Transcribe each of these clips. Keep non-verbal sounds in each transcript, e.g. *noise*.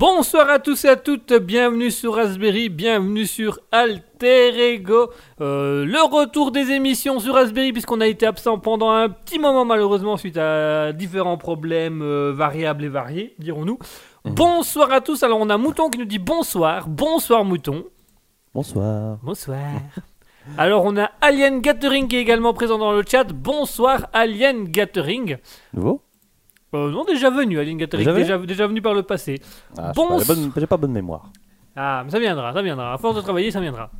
Bonsoir à tous et à toutes, bienvenue sur Raspberry, bienvenue sur Alter Ego. Euh, le retour des émissions sur Raspberry puisqu'on a été absent pendant un petit moment malheureusement suite à différents problèmes euh, variables et variés, dirons-nous. Mhm. Bonsoir à tous, alors on a Mouton qui nous dit bonsoir, bonsoir Mouton. Bonsoir. Bonsoir. Alors on a Alien Gathering qui est également présent dans le chat. Bonsoir Alien Gathering. Nouveau? Euh, non, déjà venu Gathering, Déjà venu déjà, déjà venu par le passé. ah, Bon J'ai pas, bonne- j'ai pas bonne mémoire. Ah, mais ça viendra, ça viendra. À force de travailler, ça viendra.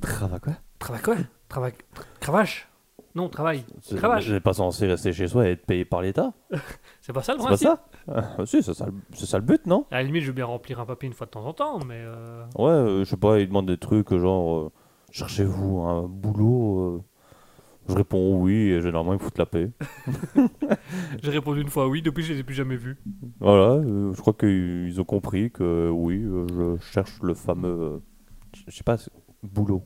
Trava quoi? Travail quoi? Travail. tra- Cravache? Non, travail. C'est- Cravache. J'ai pas censé rester chez soi et être payé par l'État *laughs* C'est pas ça le C'est pas principe ça? Ah, Si, c'est ça, le- c'est ça le but, non? À la limite, je veux bien remplir un papier une fois de temps en temps, mais. euh, Ouais, euh, je sais pas, ils demandent des trucs genre euh, cherchez-vous un boulot euh, Je réponds oui et généralement ils me foutent la paix. *laughs* J'ai répondu une fois oui, depuis je les ai plus jamais vus. Voilà, euh, je crois qu'ils ont compris que oui, euh, je cherche le fameux. euh, je sais pas, boulot.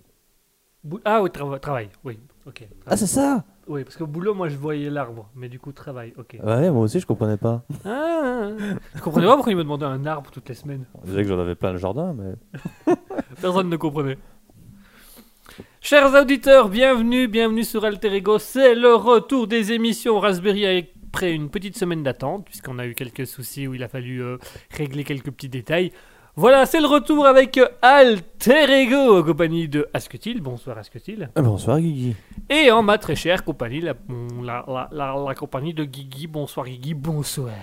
Bou- Ah oui, trava- travail, oui, ok. Ah, c'est ça? Oui, parce que boulot, moi je voyais l'arbre, mais du coup, travail, ok. Ouais, moi aussi je comprenais pas. Ah, je comprenais pas pourquoi il me demandait un arbre toutes les semaines. Je disais que j'en avais plein le jardin, mais. *laughs* Personne ne comprenait. Chers auditeurs, bienvenue, bienvenue sur Alter Ego. C'est le retour des émissions Raspberry après une petite semaine d'attente, puisqu'on a eu quelques soucis où il a fallu euh, régler quelques petits détails. Voilà, c'est le retour avec euh, Alter Ego, en compagnie de Asketil. Bonsoir Asketil. Ah, bonsoir Guigui. Et en ma très chère compagnie, la, la, la, la- la compagnie de Guigui. Bonsoir Guigui, bonsoir.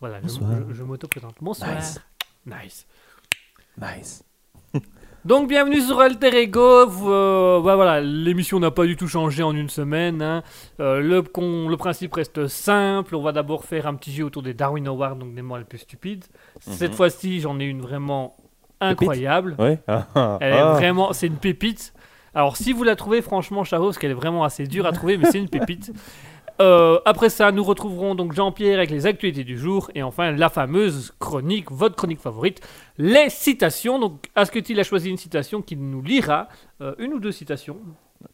Voilà, je- Bonsoir. je, je m'auto-présente. Bonsoir. Nice. Nice. Nice. Donc bienvenue sur Alter Ego. Euh, bah voilà, l'émission n'a pas du tout changé en une semaine. hein. Euh, le, con- le principe reste simple. On va d'abord faire un petit jeu autour des Darwin Awards, donc des mots les plus stupides. Cette Mhm. fois-ci, j'en ai une vraiment incroyable. Ah, *laughs* Elle est ah. vraiment, c'est une pépite. Alors si vous la trouvez, franchement, Charo, parce qu'elle est vraiment assez dure à trouver, mais c'est une pépite. *laughs* Euh, après ça, nous retrouverons donc Jean-Pierre avec les actualités du jour et enfin la fameuse chronique, votre chronique favorite, les citations. Donc, Asketil a choisi une citation qu'il nous lira, euh, une ou deux citations,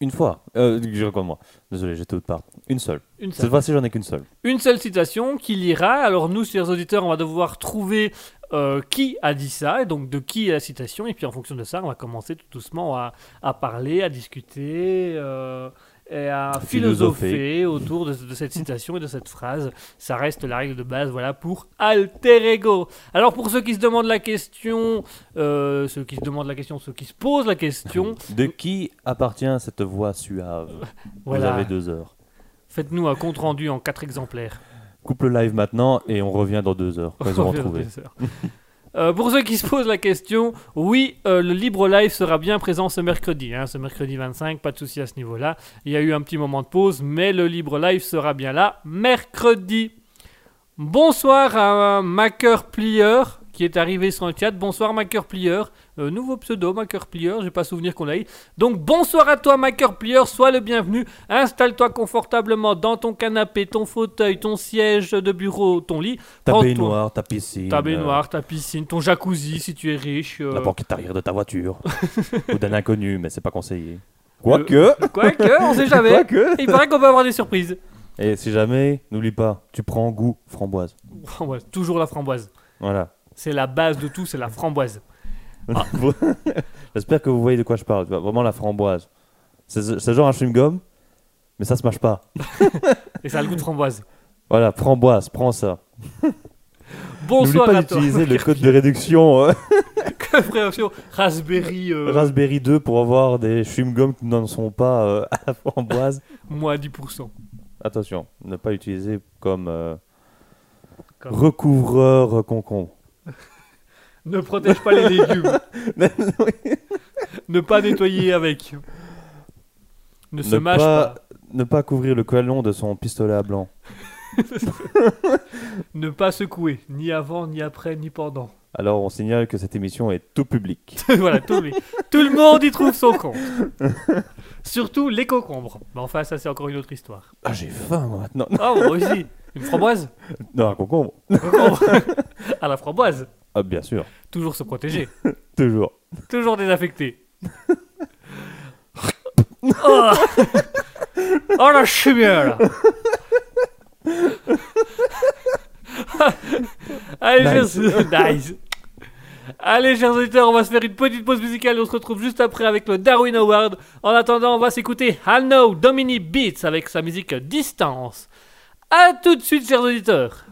Une fois. Euh, je raconte moi. Désolé, j'étais autre part. Une seule. une Cette seule, fois-ci, j'en ai qu'une seule. une seule citation qu'il lira. Alors nous, chers auditeurs, on va devoir trouver euh, qui a dit ça et donc de qui est la citation et puis en fonction de ça, on va commencer tout doucement à, à parler, à discuter. euh, et à philosopher autour de, de cette citation et de cette phrase. Ça reste la règle de base, voilà, pour alter ego. Alors pour ceux qui se demandent la question, euh, ceux qui se demandent la question, ceux qui se posent la question, *laughs* De qui appartient cette voix suave? Voilà, Vous avez deux heures. faites-nous un compte rendu en quatre exemplaires. Coupe le live maintenant et on revient dans deux heures. Quand ils auront trouvé. Euh, pour ceux qui se posent la question, oui, euh, le libre live sera bien présent ce mercredi, hein, ce mercredi 25, pas de souci à ce niveau-là. Il y a eu un petit moment de pause, mais le libre live sera bien là mercredi. Bonsoir à Maker Plieur qui est arrivé sur le chat. Bonsoir Maker Plieur, Euh, nouveau pseudo Maker Plieur, j'ai pas souvenir qu'on eu. Donc bonsoir à toi Maker Plieur, sois le bienvenu. Installe-toi confortablement dans ton canapé, ton fauteuil, ton siège de bureau, ton lit. Ta Prends-toi- baignoire, ta piscine. Ta euh, baignoire, ta piscine, ton jacuzzi si tu es riche. euh, La banquette arrière de ta voiture. *laughs* Ou d'un inconnu, mais c'est pas conseillé. Quoique. Quoique, on sait *laughs* jamais. Quoique. Il paraît qu'on peut avoir des surprises. Et si jamais, n'oublie pas, tu prends goût framboise. Framboise, toujours la framboise. Voilà. C'est la base de tout, c'est la framboise. *laughs* Ah. J'espère que vous voyez de quoi je parle. tu vois, Vraiment la framboise. C'est genre un chewing-gum, mais ça se mâche pas. *laughs* Et ça a le goût de framboise. Voilà, framboise, prends ça. Bonsoir pas d'utiliser le code de réduction euh, *laughs* Raspberry, euh, Raspberry 2 pour avoir des chewing-gums qui n'en sont pas euh, à la framboise. moins 10%. Attention, ne pas utiliser comme, Comme- recouvreur concombre. Ne protège pas les légumes. *laughs* ne pas nettoyer avec. Ne se mâche pas, ne pas couvrir le canon de son pistolet à blanc. *laughs* Ne pas secouer. Ni avant, ni après, ni pendant. Alors on signale que cette émission est tout public. *laughs* voilà, tout, le- tout le monde y trouve son compte. Surtout les concombres. Mais enfin, ça, c'est encore une autre histoire. Ah j'ai faim moi maintenant. Ah, moi aussi. Une framboise? Non, un concombre. Concombre. À la framboise. Ah bien sûr, Toujours se protéger. *laughs* toujours. Toujours désaffecté. *laughs* oh. oh la chimère *laughs* Allez, Nice. suis... Nice. Allez, chers auditeurs, on va se faire une petite pause musicale et on se retrouve juste après avec le Darwin Award. En attendant, on va s'écouter Hanno Domini Beats avec sa musique Distance. A tout de suite, chers auditeurs.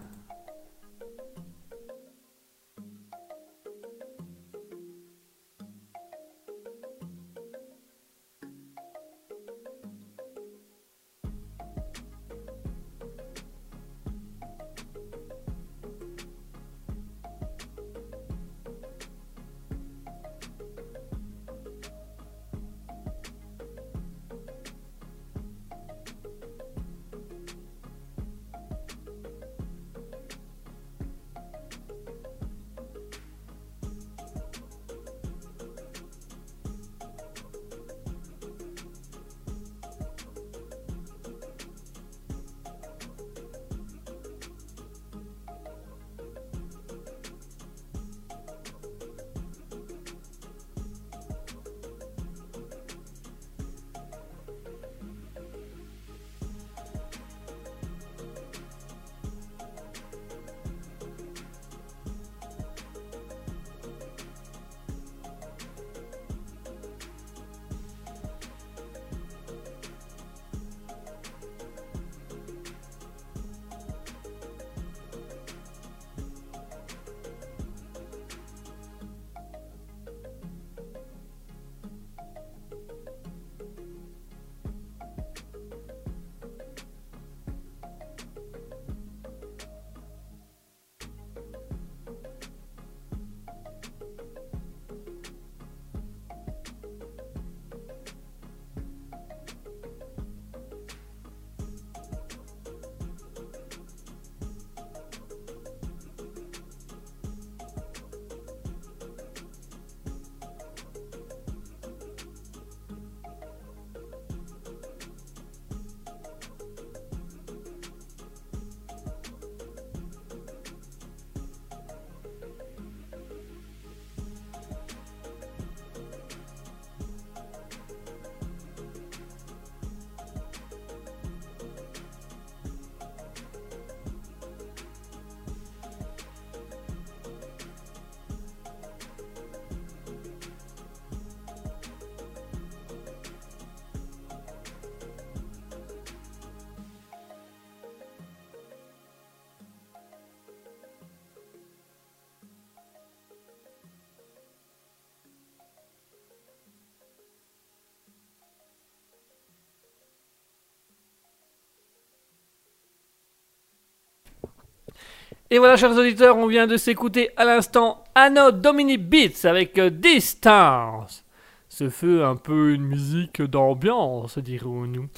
Et voilà, chers auditeurs, on vient de s'écouter à l'instant Anno Domini Beats avec euh, Distance. Ce fut un peu une musique d'ambiance, dirons-nous.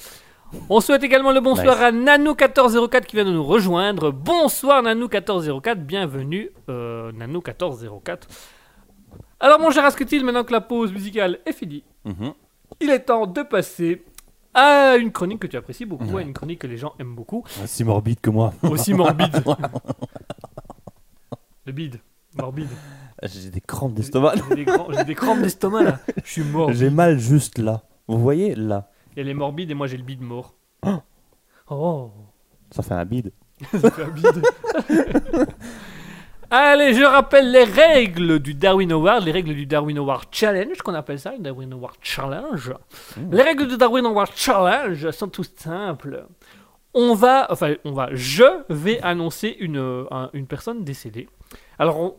On souhaite également le bonsoir Nice. à Nanou1404 qui vient de nous rejoindre. Bonsoir Nanou1404, bienvenue euh, Nanou1404. Alors mon cher Asketil, maintenant que la pause musicale est finie, Mhm. il est temps de passer à une chronique que tu apprécies beaucoup, à une chronique que les gens aiment beaucoup, Si morbide que moi. aussi morbide. *laughs* Le bide, morbide. J'ai des crampes d'estomac. J'ai des, j'ai des crampes d'estomac là. Je suis mort. J'ai mal juste là. Vous voyez là Elle est morbide et moi j'ai le bide mort. Oh. Oh, Ça fait un bide. *laughs* ça fait un bide. *laughs* Allez, je rappelle les règles du Darwin Award, les règles du Darwin Award Challenge, qu'on appelle ça, le Darwin Award Challenge. Les règles du Darwin Award Challenge sont toutes simples. On va, enfin, on va, je vais annoncer une, euh, un- une personne décédée. Alors, on,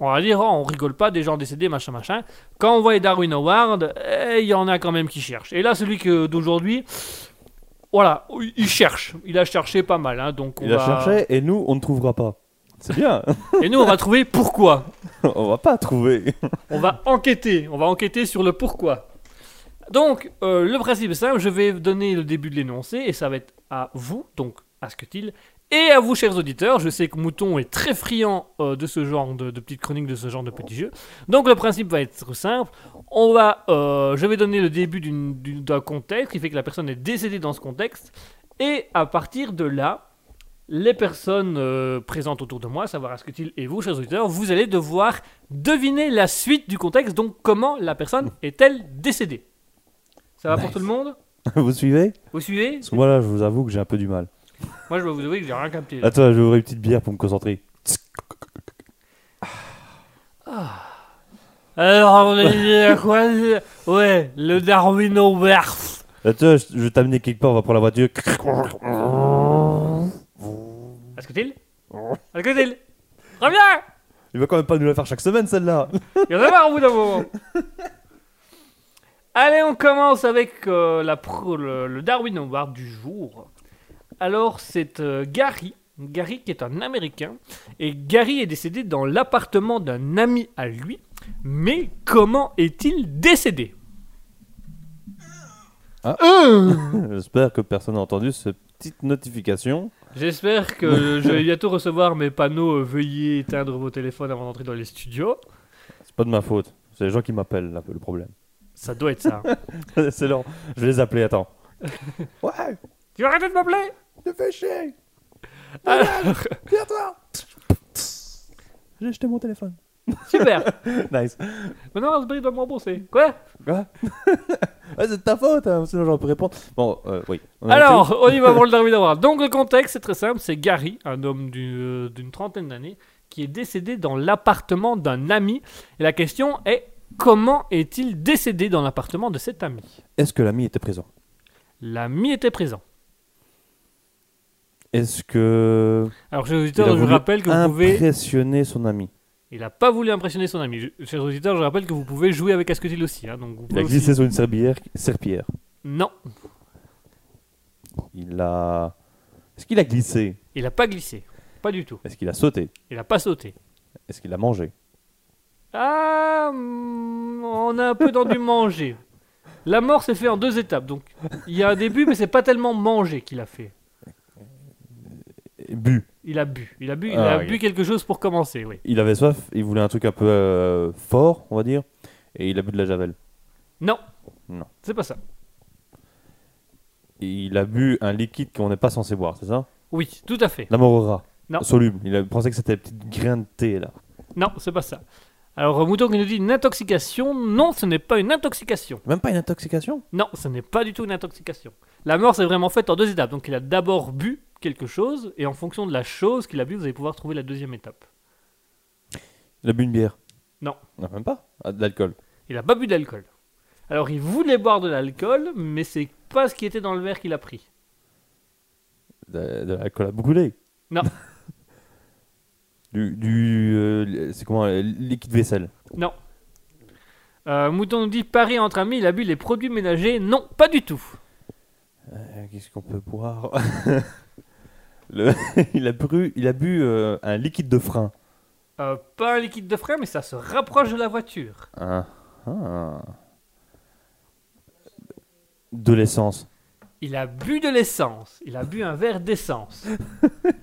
on va dire, oh, on rigole pas des gens décédés, machin, machin. Quand on voit les Darwin Awards, eh, il y en a quand même qui cherchent. Et là, celui d'aujourd'hui, voilà, il cherche. Il a cherché pas mal, hein, donc on Il a cherché et nous, on ne trouvera pas. C'est bien. Et nous, on va trouver pourquoi. on va pas trouver. On va enquêter. On va enquêter sur le pourquoi. Donc, euh, le principe est simple. Je vais donner le début de l'énoncé et ça va être à vous, donc à ce que-t-il, et à vous, chers auditeurs. Je sais que Mouton est très friand euh, de ce genre de, de petites chroniques, de ce genre de petits jeux. Donc, le principe va être simple. On va, euh, je vais donner le début d'un contexte qui fait que la personne est décédée dans ce contexte. Et à partir de là, les personnes euh, présentes autour de moi, à savoir Asketil et vous, chers auditeurs, vous allez devoir deviner la suite du contexte, donc comment la personne *laughs* est-elle décédée. Ça va pour Nice. tout le monde? *laughs* Vous suivez? Vous suivez? Parce que moi là, je vous avoue que j'ai un peu du mal. Moi, je dois vous avouer que j'ai rien capté. Attends, je vais ouvrir une petite bière pour me concentrer. Alors, on a dit à quoi *laughs* Ouais, le Darwin vois, je, je vais t'amener quelque part, on va prendre la voiture. *laughs* Reviens Il va quand même pas nous la faire chaque semaine, celle-là. Il y en a marre au bout d'un moment. *laughs* Allez, on commence avec euh, la pro- le, le Darwin Award du jour. Alors, c'est euh, Gary. Gary qui est un Américain. Et Gary est décédé dans l'appartement d'un ami à lui. Mais comment est-il décédé? *laughs* J'espère que personne n'a entendu cette petite notification. J'espère que *laughs* je vais bientôt recevoir mes panneaux euh, Veuillez éteindre vos téléphones avant d'entrer dans les studios. C'est pas de ma faute. C'est les gens qui m'appellent, là, le problème. Ça doit être ça. *laughs* C'est long. Je vais les appeler, attends. *laughs* ouais, tu vas arrêter de m'appeler? Te fais chier. Alors, Viens-toi. J'ai jeté mon téléphone. *laughs* Super Nice. Maintenant, Raspberry doit me rembourser. Quoi? Quoi? *laughs* Ouais, C'est de ta faute, hein, sinon j'aurais pu répondre. Bon, euh, oui. On Alors, on y va pour le *laughs* Darwin Award. Donc, le contexte, c'est très simple. C'est Gary, un homme du- euh, d'une trentaine d'années, qui est décédé dans l'appartement d'un ami. Et la question est, comment est-il décédé dans l'appartement de cet ami? Est-ce que l'ami était présent? L'ami était présent. Est-ce que. Alors, je vous rappelle que vous pouvez... Impressionner son ami? Il n'a pas voulu impressionner son ami. Je- Chers auditeurs, je rappelle que vous pouvez jouer avec Asketil aussi. hein. Donc, vous Il a aussi- glissé sur une serpillière. serpillière. Non, Il a. Est-ce qu'il a glissé? Il n'a pas glissé. Pas du tout. Est-ce qu'il a sauté? Il n'a pas sauté. Est-ce qu'il a mangé? Ah, hmm, on a un peu dans du manger. La mort s'est fait en deux étapes, donc il y a un début, mais c'est pas tellement manger qu'il a fait. Bu. Il a bu, il a bu, il Ah, a bu quelque chose pour commencer, oui. Il avait soif, il voulait un truc un peu euh, fort, on va dire, et il a bu de la javel. Non, Non. c'est pas ça. Il a bu un liquide qu'on n'est pas censé boire, c'est ça? Oui, tout à fait. L'amorora. Non. Soluble. Il pensé que c'était des petites graines de thé là. Non, c'est pas ça. Alors, Mouton qui nous dit une intoxication. Non, ce n'est pas une intoxication. Même pas une intoxication? Non, ce n'est pas du tout une intoxication. La mort s'est vraiment faite en deux étapes. Donc, il a d'abord bu quelque chose, et en fonction de la chose qu'il a bu, vous allez pouvoir trouver la deuxième étape. Il a bu une bière? Non. Non, même pas. Ah, de l'alcool. Il a pas bu d'alcool. Alors il voulait boire de l'alcool, mais c'est pas ce qui était dans le verre qu'il a pris. De, de l'alcool à brûler. Non. *laughs* du. du euh, c'est comment euh, Liquide vaisselle. Non. Euh, Mouton nous dit Paris entre amis, il a bu les produits ménagers. Non, pas du tout. Euh, Qu'est-ce qu'on peut boire? *laughs* Le- *laughs* il, a bu, il a bu euh, un liquide de frein. Euh, pas un liquide de frein, mais ça se rapproche de la voiture. Ah, ah. De l'essence. Il a bu de l'essence. Il a bu un verre d'essence.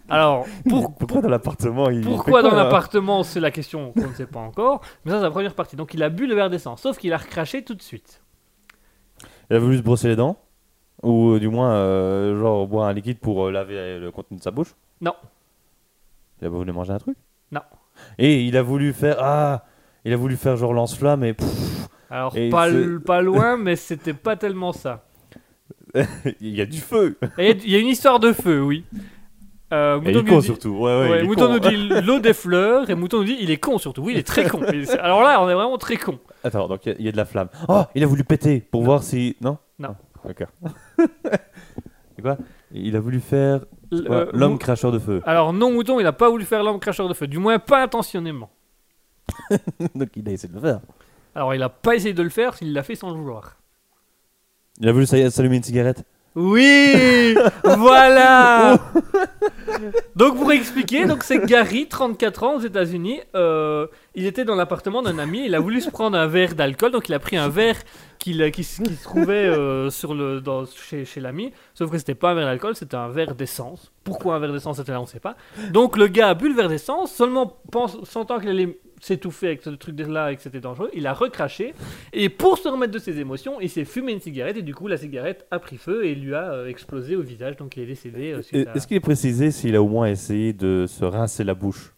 Alors, pour- *laughs* Pourquoi dans l'appartement il pourquoi dans quoi, là l'appartement C'est la question qu'on ne sait pas encore. Mais ça, c'est la première partie. Donc il a bu le verre d'essence, sauf qu'il a recraché tout de suite. Il a voulu se brosser les dents Ou euh, du moins, euh, genre, boire un liquide pour euh, laver le contenu de sa bouche? Non. Il a voulu manger un truc? Non. Et il a voulu faire. Ah Il a voulu faire genre lance-flamme et. pff, Alors, Et pas, c'est- l- pas loin, *laughs* mais c'était pas tellement ça. *laughs* il y a du feu Et Il y a une histoire de feu, oui. Euh, Et il Mouton est nous con dit- surtout. Ouais, ouais, ouais, il est Mouton con. nous dit *laughs* l'eau des fleurs et Mouton nous dit il est con surtout. Oui, il est très con. Et c'est- Alors là, on est vraiment très con. Attends, donc il y a- il y, a de la flamme. Oh Il a voulu péter pour voir si. Non? Non. D'accord. Quoi? Il a voulu faire. Euh, L'homme Mou- cracheur de feu. Alors non, Mouton, il a pas voulu faire l'homme cracheur de feu. Du moins, pas intentionnellement. *laughs* donc il a essayé de le faire. Alors, il a pas essayé de le faire, il l'a fait sans le vouloir. Il a voulu s'all- s'allumer une cigarette. Oui *laughs* Voilà *laughs* Donc pour expliquer, donc c'est Gary, 34 ans aux États-Unis. euh, il était dans l'appartement d'un ami. Il a voulu se prendre un verre d'alcool, donc il a pris un verre qu'il- qui, se trouvait euh, sur le, dans- chez, chez l'ami. Sauf que c'était pas un verre d'alcool, c'était un verre d'essence. Pourquoi un verre d'essence était là, on ne sait pas. Donc le gars a bu le verre d'essence, seulement pense, sentant qu'il allait s'étouffer avec ce truc là et que c'était dangereux, il a recraché. Et pour se remettre de ses émotions, il s'est fumé une cigarette et du coup la cigarette a pris feu et lui a euh, explosé au visage, donc il est décédé. euh, à- Est-ce qu'il est précisé s'il a au moins essayé de se rincer la bouche?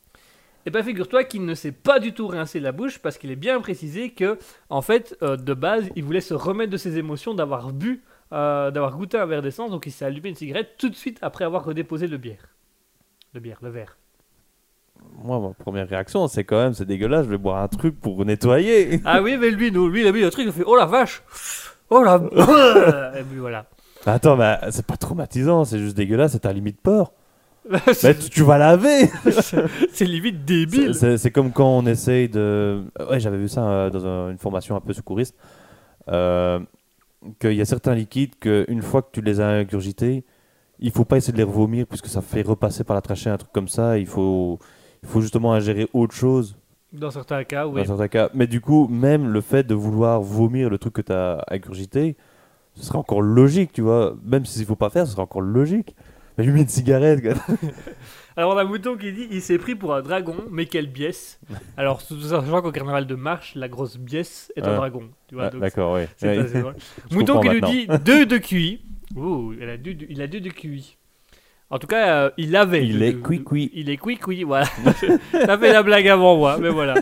Eh bien, figure-toi qu'il ne s'est pas du tout rincé la bouche parce qu'il est bien précisé que, en fait, euh, de base, il voulait se remettre de ses émotions d'avoir bu, euh, d'avoir goûté un verre d'essence, donc il s'est allumé une cigarette tout de suite après avoir redéposé le bière. Le bière, le verre. moi, ma première réaction, c'est quand même, c'est dégueulasse, je vais boire un truc pour nettoyer. Ah oui, mais lui, nous, lui, il a vu le truc, il a fait Oh la vache Oh la. *laughs* Et puis voilà. Attends, mais c'est pas traumatisant, c'est juste dégueulasse, c'est ta limite peur. Mais *laughs* tu, tu vas laver *laughs* C'est limite débile. C'est- comme quand on essaye de. Ouais, j'avais vu ça euh, dans un- une formation un peu secouriste. Euh, qu'il y a certains liquides qu'une fois que tu les as ingurgités, il faut pas essayer de les vomir puisque ça fait repasser par la trachée un truc comme ça. Il faut, il faut justement ingérer autre chose Dans certains cas, oui. dans certains cas. Mais du coup, même le fait de vouloir vomir le truc que tu as ingurgité, ce serait encore logique, tu vois. Même s'il faut pas faire, ce serait encore logique. Met une cigarette. quoi. *laughs* Alors on a Mouton qui dit il s'est pris pour un dragon, mais quelle biesse. Alors sachant qu'au carnaval de marche, la grosse biesse est un Ah. dragon. Tu vois, Ah, D'accord, oui. Ouais. *laughs* Mouton qui nous maintenant. dit *laughs* 2 de QI. Ouh, il a 2 de, il a deux de QI. En tout cas, euh, il avait. Il deux est de- cuit-cuit. Il est cuit voilà. T'as fait la blague avant moi, mais voilà.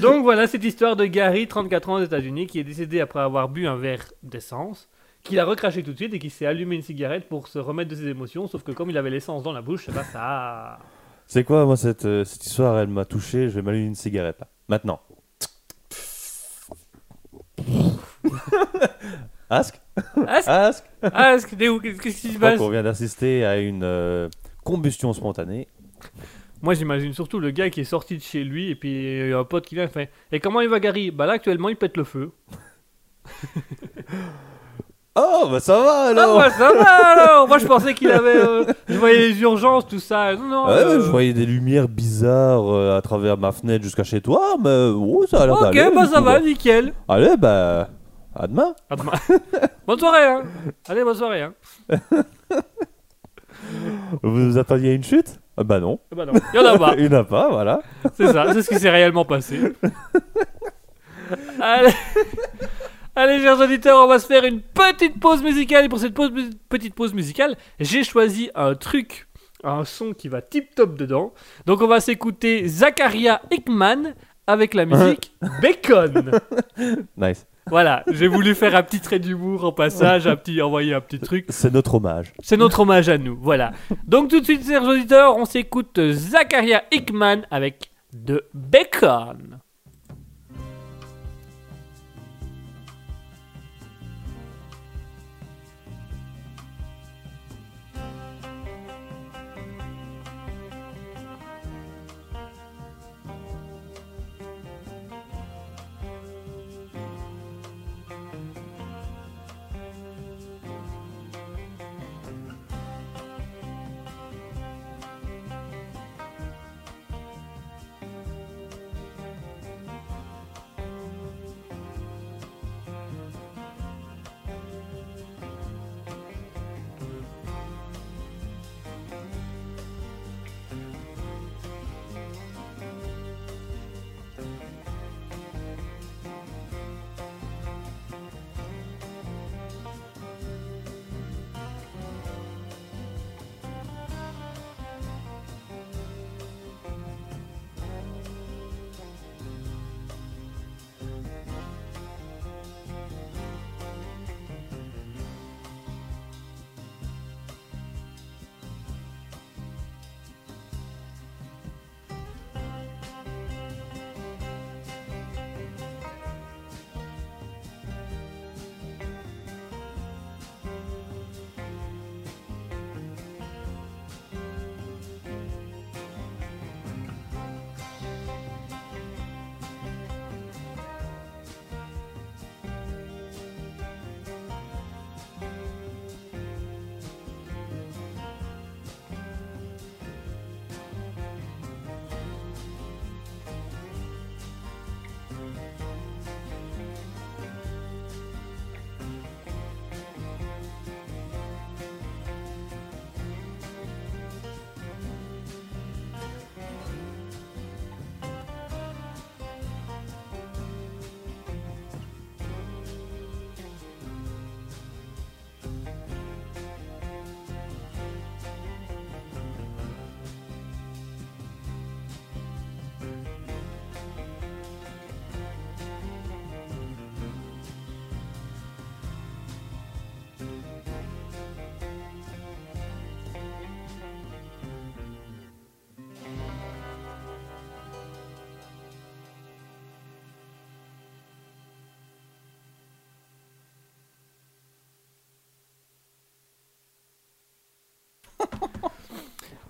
Donc voilà cette histoire de Gary, 34 ans aux États-Unis, qui est décédé après avoir bu un verre d'essence, qu'il a recraché tout de suite et qui s'est allumé une cigarette pour se remettre de ses émotions, sauf que comme il avait l'essence dans la bouche, eh ben, ça. C'est quoi, moi, cette, euh, cette histoire, elle m'a touché. Je vais m'allumer une cigarette, là. Maintenant. *laughs* Ask Ask, Ask que t'es où Qu'est-ce qui se Je crois passe qu'on vient d'assister à une euh, combustion spontanée. Moi j'imagine surtout le gars qui est sorti de chez lui et puis il y a un pote qui vient et fait Et comment il va Gary? Bah là actuellement il pète le feu. *laughs* Oh, bah ça va Ah alors ouais, ça va alors Moi je pensais qu'il avait. euh, *laughs* je voyais les urgences, tout ça. Non, non. Ouais, euh, ouais, je voyais des lumières bizarres euh, à travers ma fenêtre jusqu'à chez toi, mais oh, ça a l'air Ok, bah du ça coup, va, nickel. Allez, bah, à demain. À demain. *laughs* bonne soirée, hein. Allez, bonne soirée, hein. *laughs* Vous vous attendiez à une chute? Ah Bah non. Ah Bah non, il y en a pas. Il n'y en a pas, voilà. C'est ça, c'est ce qui s'est réellement passé. Allez. Allez, chers auditeurs, on va se faire une petite pause musicale. Et pour cette pause, petite pause musicale, j'ai choisi un truc, un son qui va tip top dedans. Donc, on va s'écouter Zakaria Hickman avec la musique Bacon. *laughs* Nice. Voilà, j'ai voulu faire un petit trait d'humour en passage, un petit, envoyer un petit truc. C'est notre hommage. C'est notre hommage à nous, voilà. Donc tout de suite, chers auditeurs, on s'écoute Zakaria Hickman avec de Bacon.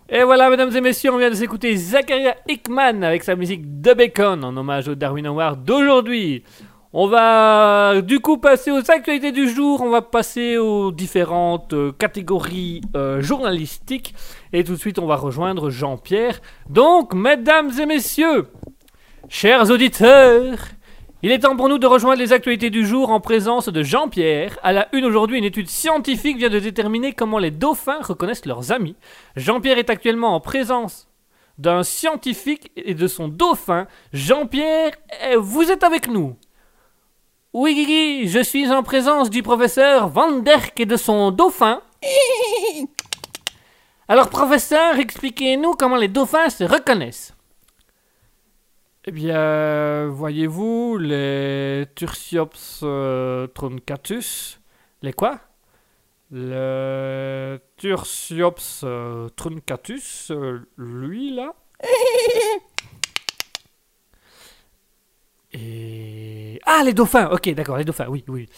Et voilà, mesdames et messieurs, on vient de s'écouter Zachariah Hickman avec sa musique de Bacon en hommage au Darwin Award d'aujourd'hui. On va du coup passer aux actualités du jour, on va passer aux différentes euh, catégories euh, journalistiques et tout de suite on va rejoindre Jean-Pierre. Donc, mesdames et messieurs, chers auditeurs, il est temps pour nous de rejoindre les actualités du jour en présence de Jean-Pierre. À la une aujourd'hui, une étude scientifique vient de déterminer comment les dauphins reconnaissent leurs amis. Jean-Pierre est actuellement en présence d'un scientifique et de son dauphin. Jean-Pierre, eh, vous êtes avec nous. Oui, Guigui, je suis en présence du professeur Van Derck et de son dauphin. *laughs* Alors, professeur, expliquez-nous comment les dauphins se reconnaissent. Eh bien, voyez-vous, les Tursiops euh, truncatus? Les quoi? Le Tursiops euh, truncatus, euh, lui là? *laughs* Et. Ah, les dauphins Ok, d'accord, les dauphins, oui, oui.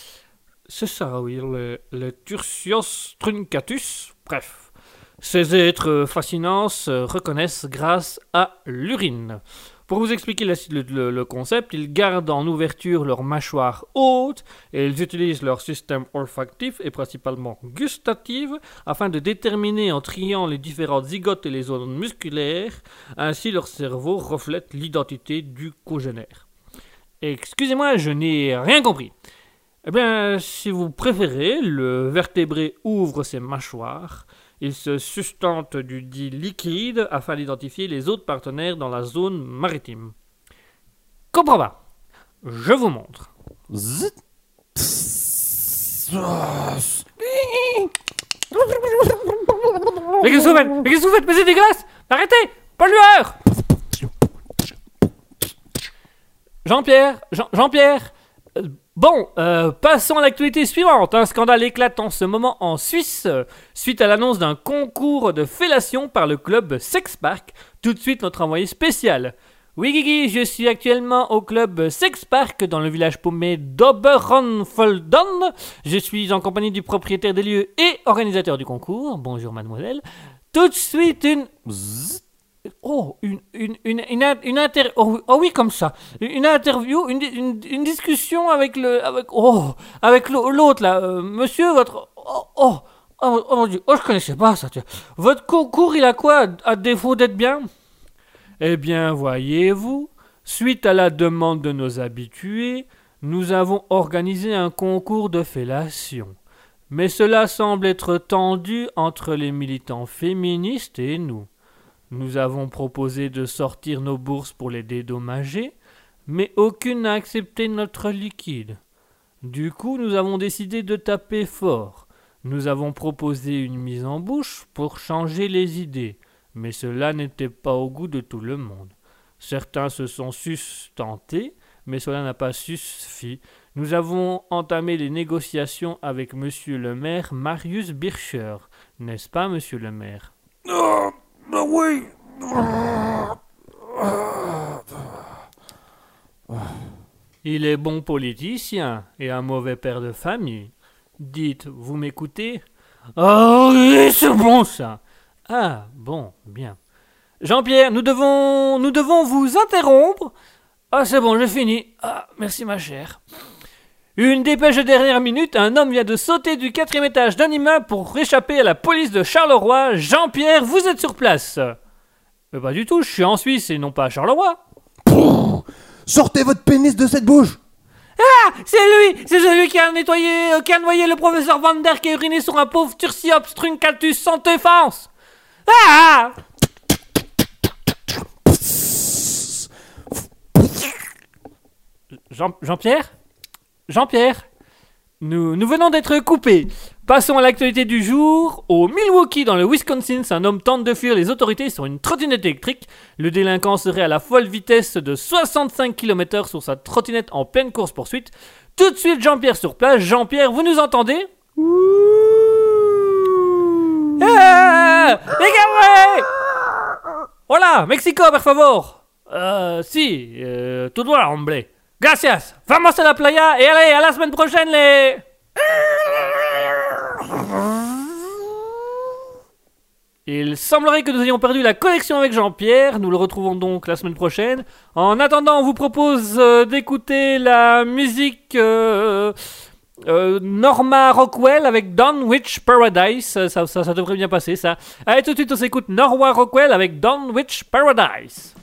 C'est ça, oui, le, le Tursios truncatus. Bref. Ces êtres fascinants se reconnaissent grâce à l'urine. Pour vous expliquer le concept, ils gardent en ouverture leur mâchoire haute et ils utilisent leur système olfactif et principalement gustatif afin de déterminer en triant les différentes zygotes et les zones musculaires. Ainsi, leur cerveau reflète l'identité du congénère. Excusez-moi, je n'ai rien compris. Eh bien, si vous préférez, le vertébré ouvre ses mâchoires. Il se sustente du dit liquide afin d'identifier les autres partenaires dans la zone maritime. Comprends pas. Je vous montre. Zut. Mais qu'est-ce que vous faites? Mais qu'est-ce que vous faites? Mais c'est dégueulasse Arrêtez Pollueur Jean-Pierre Jean- Jean-Pierre Euh, Bon, euh, passons à l'actualité suivante. Un scandale éclate en ce moment en Suisse suite à l'annonce d'un concours de fellation par le club Sex Park. Tout de suite, notre envoyé spécial. Oui, Guigui, je suis actuellement au club Sex Park dans le village paumé d'Oberonfolden. Je suis en compagnie du propriétaire des lieux et organisateur du concours. Bonjour, mademoiselle. Tout de suite, une. Oh, une, une, une, une, in- une inter... Oh, oh oui, comme ça. Une interview, une, une, discussion avec le... Avec, oh, avec l'au- l'autre, là. Euh, monsieur, votre... Oh, oh, oh, oh mon Dieu. Oh, je connaissais pas ça. Votre concours, il a quoi, à défaut d'être bien? Eh bien, voyez-vous, suite à la demande de nos habitués, nous avons organisé un concours de fellation. Mais cela semble être tendu entre les militants féministes et nous. Nous avons proposé de sortir nos bourses pour les dédommager, mais aucune n'a accepté notre liquide. Du coup, nous avons décidé de taper fort. Nous avons proposé une mise en bouche pour changer les idées, mais cela n'était pas au goût de tout le monde. Certains se sont sustentés, mais cela n'a pas suffi. Nous avons entamé les négociations avec monsieur le maire Marius Bircher. N'est-ce pas, monsieur le maire? Ah, bah oui. Il est bon politicien et un mauvais père de famille. Dites, vous m'écoutez? Oh oui, c'est bon ça. Ah, bon, bien. Jean-Pierre, nous devons, nous devons vous interrompre. Ah, c'est bon, j'ai fini. Ah, merci ma chère. Une dépêche de dernière minute, un homme vient de sauter du quatrième étage d'un immeuble pour échapper à la police de Charleroi. Jean-Pierre, vous êtes sur place. Mais pas du tout, je suis en Suisse et non pas à Charleroi. Sortez votre pénis de cette bouche. C'est lui C'est celui qui a nettoyé, euh, qui a noyé le professeur Van Der qui a uriné sur un pauvre Tursiops truncatus sans défense Ah Jean- Jean-Pierre nous, nous venons d'être coupés. Passons à l'actualité du jour. Au Milwaukee, dans le Wisconsin, un homme tente de fuir les autorités sur une trottinette électrique. Le délinquant serait à la folle vitesse de 65 km sur sa trottinette en pleine course-poursuite. Tout de suite, Jean-Pierre sur place. Jean-Pierre, vous nous entendez? Ah Regardez Hola, Mexico, por favor Euh, si, euh, tout droit, hombre. Gracias. Vamos a la playa et allez, à la semaine prochaine, les... Il semblerait que nous ayons perdu la connexion avec Jean-Pierre. Nous le retrouvons donc la semaine prochaine. En attendant, on vous propose euh, d'écouter la musique euh, euh, Norma Rockwell avec Dunwich Paradise. Ça, ça, devrait bien passer, ça. Allez, tout de suite, on s'écoute Norma Rockwell avec Dunwich Paradise.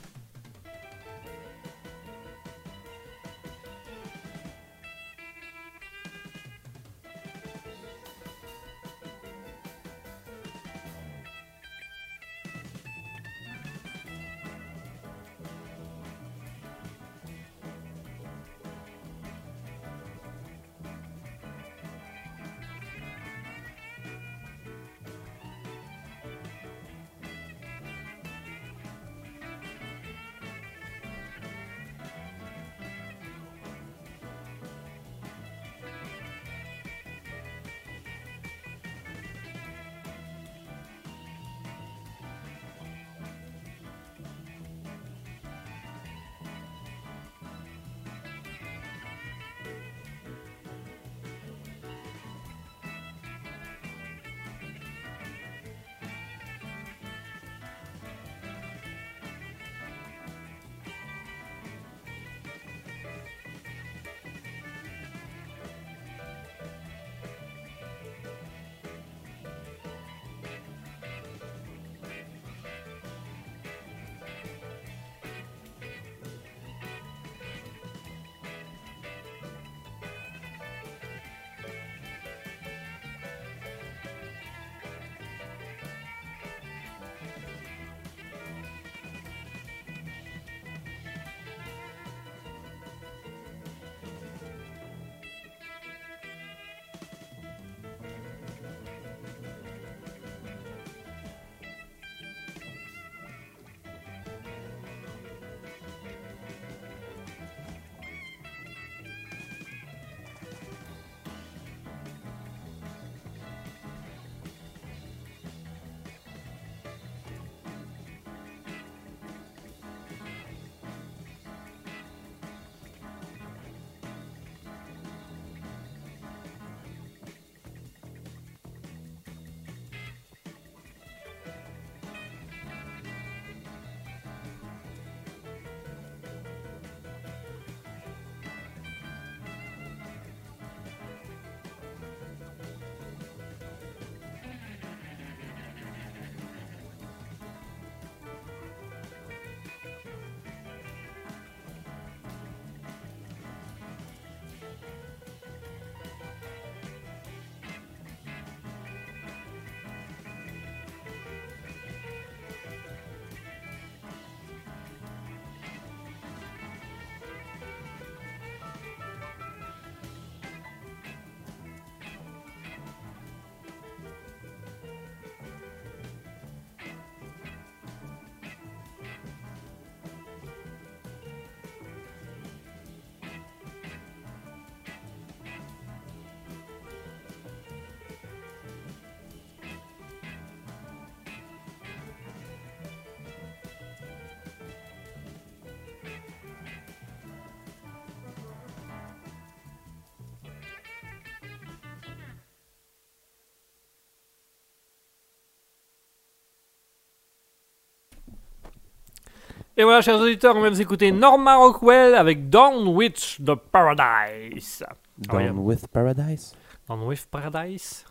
Et voilà, chers auditeurs, on vient d'écouter Norma Rockwell avec Dawn Witch the Paradise. Down Incroyable. with Paradise? Dawn with Paradise.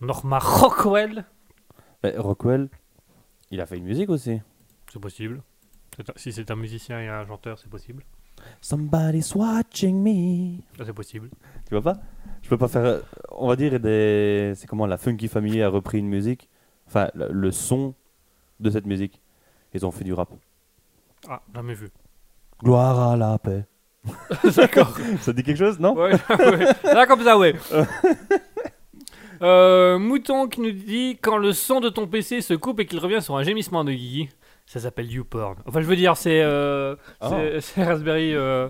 Norma Rockwell. Rockwell, il a fait une musique aussi. C'est possible. Si c'est un musicien et un chanteur, c'est possible. Somebody's watching me. Ça, C'est possible. Tu vois pas? Je peux pas faire. euh, On va dire des. C'est comment la Funky Family a repris une musique. Enfin, le son de cette musique. Ils ont fait du rap. Ah, jamais vu. Gloire à la paix. *laughs* D'accord. Ça dit quelque chose, non? Ouais, *laughs* ouais. Là, comme ça, ouais. *laughs* Euh, Mouton qui nous dit quand le son de ton PC se coupe et qu'il revient sur un gémissement de Guigui, ça s'appelle YouPorn. Enfin, je veux dire, c'est euh, Ah. c'est Raspberry. euh,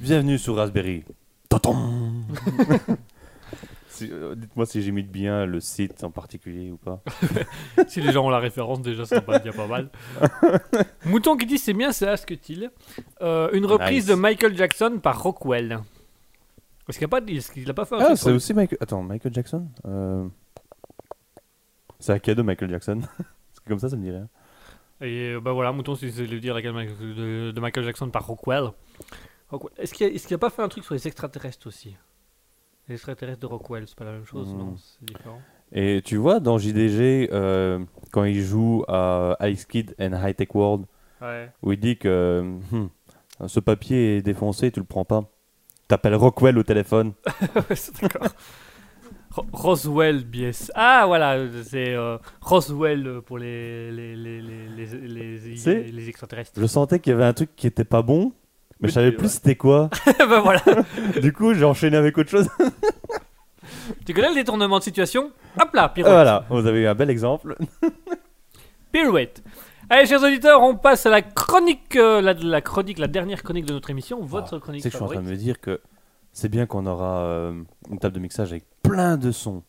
Bienvenue sur Raspberry. Si- euh, Dites-moi si j'imite bien le site en particulier ou pas. *laughs* si les gens ont la référence, déjà, ça va déjà pas mal. *laughs* Mouton qui dit c'est bien, c'est Asketil. Euh, une reprise Nice. de Michael Jackson par Rockwell. Est-ce qu'il a pas, a pas fait un Ah, c'est aussi Michael. Attends, Michael Jackson Euh, C'est à cadeau Michael Jackson. *laughs* Parce comme ça, ça me dit rien. Et euh, bah voilà, Mouton, c'est c'est le dire de, de Michael Jackson par Rockwell. Rockwell. Est-ce qu'il a, est-ce qu'il a pas fait un truc sur les extraterrestres aussi? Les extraterrestres de Rockwell, c'est pas la même chose Hmm. Non, c'est différent. Et tu vois, dans JDG, euh, quand il joue à Ice Kid and High Tech World, Ouais. où il dit que hmm, ce papier est défoncé, tu le prends pas. T'appelles Rockwell au téléphone. *laughs* C'est D'accord. Ro- Roswell BS. Ah voilà, c'est euh, Roswell pour les, les, les, les, les extraterrestres. Je sentais qu'il y avait un truc qui était pas bon, mais je savais plus c'était quoi. *laughs* bah voilà. du coup, j'ai enchaîné avec autre chose. *laughs* Tu connais le détournement de situation? Hop là, pirouette. voilà, vous avez eu un bel exemple. *laughs* Pirouette. Allez, chers auditeurs, on passe à la chronique, euh, la, la chronique, la dernière chronique de notre émission, votre chronique C'est que je suis en train de me dire que c'est bien qu'on aura euh, une table de mixage avec plein de sons.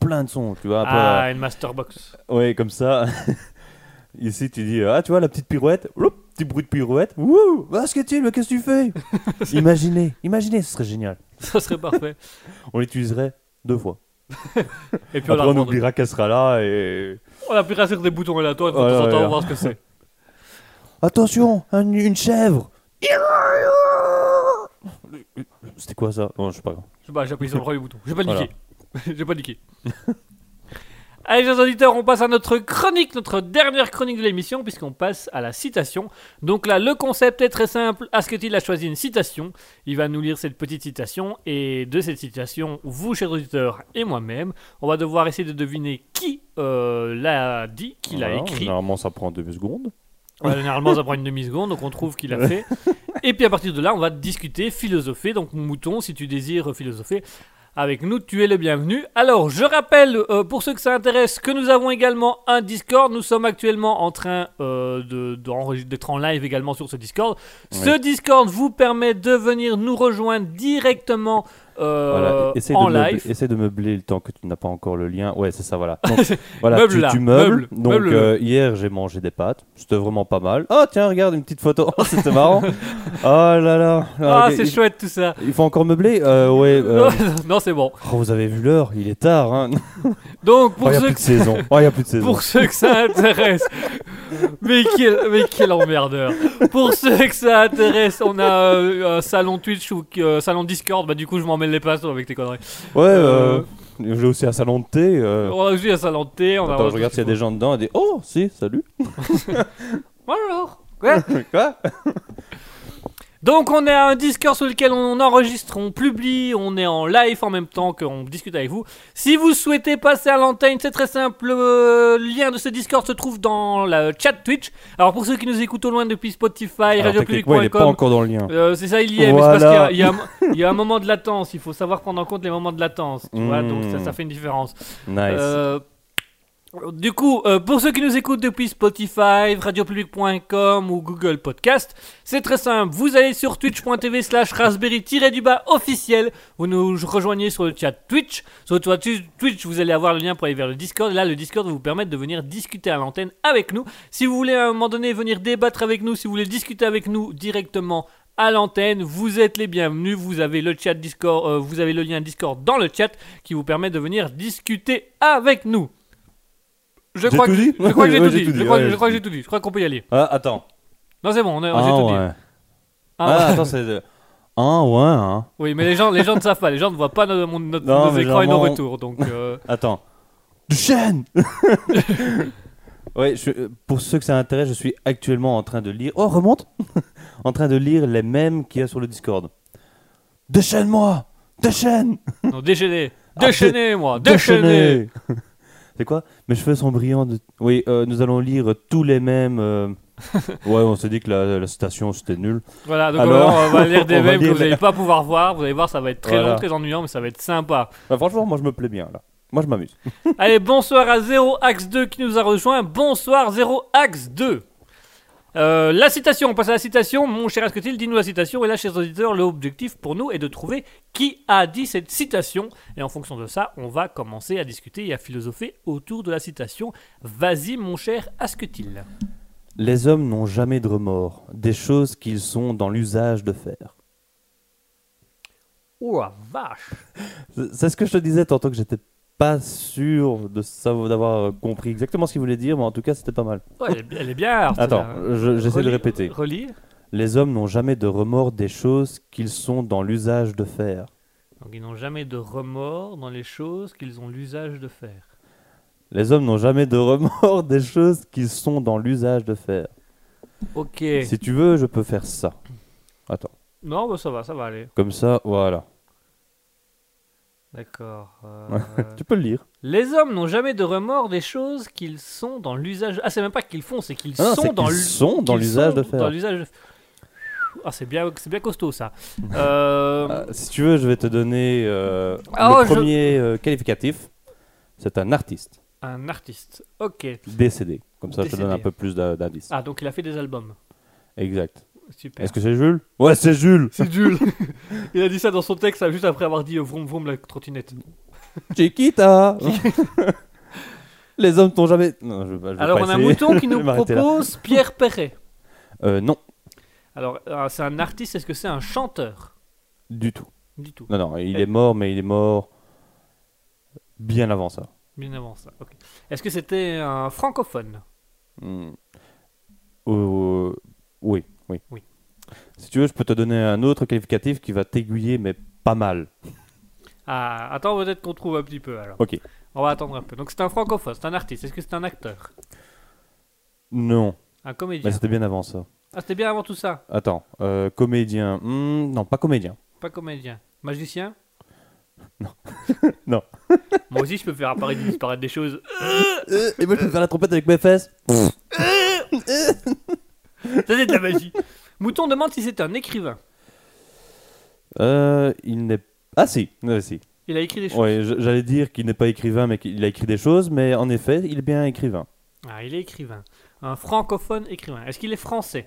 Plein de sons, tu vois. Ah, une Masterbox. ouais, comme ça. Ici, tu dis, ah, tu vois, la petite pirouette. Oup, petit bruit de pirouette. Wouh, ah, tu mais qu'est-ce que tu fais *laughs* Imaginez, imaginez, ce serait génial. Ça serait parfait. *laughs* On l'utiliserait deux fois. *laughs* Et puis on, Après, on oubliera qu'elle sera là et. on appuiera sur des boutons aléatoires de temps en temps, on voir ce que c'est. Attention, un- une chèvre C'était quoi ça? Non, je sais pas. Je sais pas, j'ai appuyé sur le premier bouton. J'ai pas Voilà. niqué. j'ai pas niqué. Allez, chers auditeurs, on passe à notre chronique, notre dernière chronique de l'émission, puisqu'on passe à la citation. Donc là, le concept est très simple. Asketil a choisi une citation. Il va nous lire cette petite citation. Et de cette citation, vous, chers auditeurs, et moi-même, on va devoir essayer de deviner qui euh, l'a dit, qui l'a Voilà, écrit. Normalement, ça prend deux secondes. Ouais, généralement, ça prend une demi-seconde, donc on trouve qu'il a *laughs* fait. Et puis à partir de là, on va discuter, philosopher. Donc, mouton, si tu désires philosopher avec nous, tu es le bienvenu. Alors, je rappelle, euh, pour ceux que ça intéresse, que nous avons également un Discord. Nous sommes actuellement en train euh, de- d'être en live également sur ce Discord. Ce Discord vous permet de venir nous rejoindre directement Voilà, essaie en de, meubler, live. essaie de meubler le temps que tu n'as pas encore le lien. Ouais, c'est ça, voilà. *laughs* Donc, voilà, Meuble tu, là, tu meubles. meuble, Donc, euh, hier, j'ai mangé des pâtes. C'était vraiment pas mal. Oh, tiens, regarde, une petite photo. Oh, *laughs* C'était marrant. oh *laughs* là là. Ah, ok, c'est il, chouette tout ça. il faut encore meubler euh, Ouais. euh, non, c'est bon. oh, vous avez vu l'heure Il est tard. Hein. Donc, Oh, pour il n'y a ceux plus de saison. Oh, y a plus de saison. Pour ceux que ça intéresse. Mais quel, mais quel emmerdeur. Pour ceux que ça intéresse, on a euh, un salon Twitch ou salon Discord. Bah, du coup, je m'en mêle les pinceaux avec tes conneries. Ouais, euh, Euh, j'ai aussi un salon de thé. euh. On a aussi un salon de thé. On a je regarde s'il y a des gens dedans et des Oh, si, salut. *laughs* Bonjour. *laughs* Quoi? Quoi? *laughs* Donc, on est à un Discord sur lequel on enregistre, on publie, on est en live en même temps qu'on discute avec vous. Si vous souhaitez passer à l'antenne, c'est très simple. Le lien de ce Discord se trouve dans le chat Twitch. Alors, pour ceux qui nous écoutent au loin depuis Spotify, techniquement, il n'est pas radiopublic.com, encore dans le lien. Euh, c'est ça, il y est, mais c'est parce qu'il y a- y, un- *laughs* il y a un moment de latence. Il faut savoir prendre en compte les moments de latence. Tu vois, donc ça, Mm. ça fait une différence. Nice. Euh, du coup, euh, pour ceux qui nous écoutent depuis Spotify, radiopublic.com ou Google Podcast, c'est très simple. Vous allez sur twitch.tv slash raspberry-du-bas officiel. Vous nous rejoignez sur le chat Twitch. Sur Twitch, vous allez avoir le lien pour aller vers le Discord. Là, le Discord va vous permettre de venir discuter à l'antenne avec nous. Si vous voulez à un moment donné venir débattre avec nous, si vous voulez discuter avec nous directement à l'antenne, vous êtes les bienvenus. Vous avez le chat Discord, euh, vous avez le lien Discord dans le chat qui vous permet de venir discuter avec nous. Je crois, tout que, dit je crois que j'ai *laughs* tout dit. Je crois, que j'ai tout dit. Je crois qu'on peut y aller. Ah, attends. Non, c'est bon, on a- Ah, j'ai tout dit. Ah, Ah, attends, c'est. de- Ah, ouais, hein. Oui, mais les gens, les gens ne savent pas. Les gens ne voient pas notre- Non, nos écrans et nos retours. Donc, euh, *laughs* Attends. *laughs* Ouais, je- pour ceux que ça intéresse, je suis actuellement en train de lire. Oh, remonte En train de lire les mêmes qu'il y a sur le Discord. Déchaîne-moi Déchaîne non, déchaîné. Ah, Déchaîné, moi. C'est quoi Mes cheveux sont brillants. De... Oui, euh, nous allons lire tous les mêmes. euh, *laughs* ouais, on s'est dit que la, la citation c'était nul. Voilà, donc Alors, on va lire *laughs* des on va mèmes que lire vous les- n'allez pas pouvoir voir. Vous allez voir, ça va être très Voilà. long, très ennuyant, mais ça va être sympa. Bah, franchement, moi je me plais bien là. Moi je m'amuse. *laughs* Allez, bonsoir à 0ax2 qui nous a rejoint. Bonsoir 0ax2. Euh, la citation, on passe à la citation. Mon cher Asketil, dis-nous la citation. Et là, chers auditeurs, l'objectif pour nous est de trouver qui a dit cette citation. Et en fonction de ça, on va commencer à discuter et à philosopher autour de la citation. Vas-y, mon cher Asketil. Les hommes n'ont jamais de remords, des choses qu'ils sont dans l'usage de faire. Oh la vache. C'est- C'est ce que je te disais tantôt que j'étais pas sûr de savoir d'avoir compris exactement ce qu'il voulait dire, mais en tout cas, c'était pas mal. Ouais, elle, est, elle est bien. Attends, je- j'essaie de répéter. Relire. Les hommes n'ont jamais de remords des choses qu'ils sont dans l'usage de faire. Donc ils n'ont jamais de remords dans les choses qu'ils ont l'usage de faire. Les hommes n'ont jamais de remords des choses qu'ils sont dans l'usage de faire. Ok. Si tu veux, je peux faire ça. Attends, Non, bah, ça va, ça va aller. comme ça, voilà. D'accord. euh, *laughs* Tu peux le lire. Les hommes n'ont jamais de remords des choses qu'ils sont dans l'usage. Ah, c'est même pas qu'ils font, c'est qu'ils Ah sont, dans sont l'usage de faire. Dans l'usage de- Ah, c'est bien, c'est bien costaud ça. *laughs* Euh, Euh, si tu veux, je vais te donner euh, Ah, le premier euh, qualificatif. C'est un artiste Un artiste. Ok. décédé. Comme ça, je te donne un peu plus d'indices. Ah, donc il a fait des albums. Exact. Super. Est-ce que c'est Jules? Ouais, c'est Jules C'est Jules. *laughs* il a dit ça dans son texte juste après avoir dit euh, vroom vroom la trottinette. Chiquita *laughs* Les hommes t'ont jamais. Non, je, vais pas- je vais Alors pas on a un essayer. mouton qui *laughs* Je nous vais m'arrêter là. propose Pierre Perret. Euh, non, Alors euh, c'est un artiste, est-ce que c'est un chanteur? Du tout. Du tout. Non, non, il Eh. est mort, mais il est mort bien avant ça. Bien avant ça. ok. Est-ce que c'était un francophone? Hmm. Euh, oui, oui. Oui. Si tu veux, je peux te donner un autre qualificatif qui va t'aiguiller, mais pas mal. Ah, attends, peut-être qu'on trouve un petit peu alors. Ok. On va attendre un peu. Donc c'est un francophone, c'est un artiste. Est-ce que c'est un acteur? Non, Un mais comédien c'était bien avant ça. Ah, c'était bien avant tout ça? Attends, euh, comédien. hmm, non, pas comédien. Pas comédien. Magicien? *laughs* Non. *laughs* Non. *laughs* Moi aussi, je peux faire apparaître, disparaître des choses. Et moi, je peux faire la trompette avec mes fesses. Ça, c'est de la magie. *laughs* Mouton demande si c'est un écrivain. Euh, il n'est. Ah si, euh, si. Il a écrit des choses. Ouais, je- j'allais dire qu'il n'est pas écrivain, mais qu'il a écrit des choses, mais en effet, il est bien écrivain. Ah, il est écrivain. Un francophone écrivain. Est-ce qu'il est français?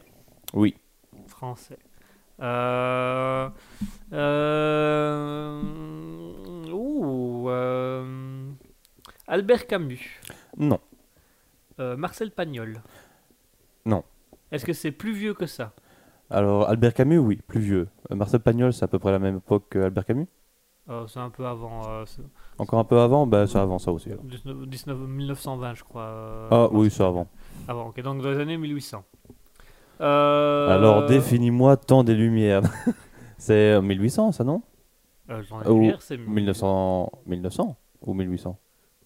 Oui. Français. Euh... Euh... Ouh... euh, Albert Camus. Non. Euh, Marcel Pagnol. Non. Est-ce que c'est plus vieux que ça? Alors, Albert Camus, oui, plus vieux. Euh, Marcel Pagnol, c'est à peu près la même époque qu'Albert Camus? Euh, C'est un peu avant. euh, Encore un peu avant, bah, c'est avant ça aussi. alors. 19, 19 1920, je crois. Ah oui, c'est avant. Avant, ok, donc dans les années 1800. Euh, Alors, définis-moi temps des Lumières. *laughs* c'est euh, 1800, ça, non? Le temps des Ou Lumières, c'est 1900, 1900 ou 1800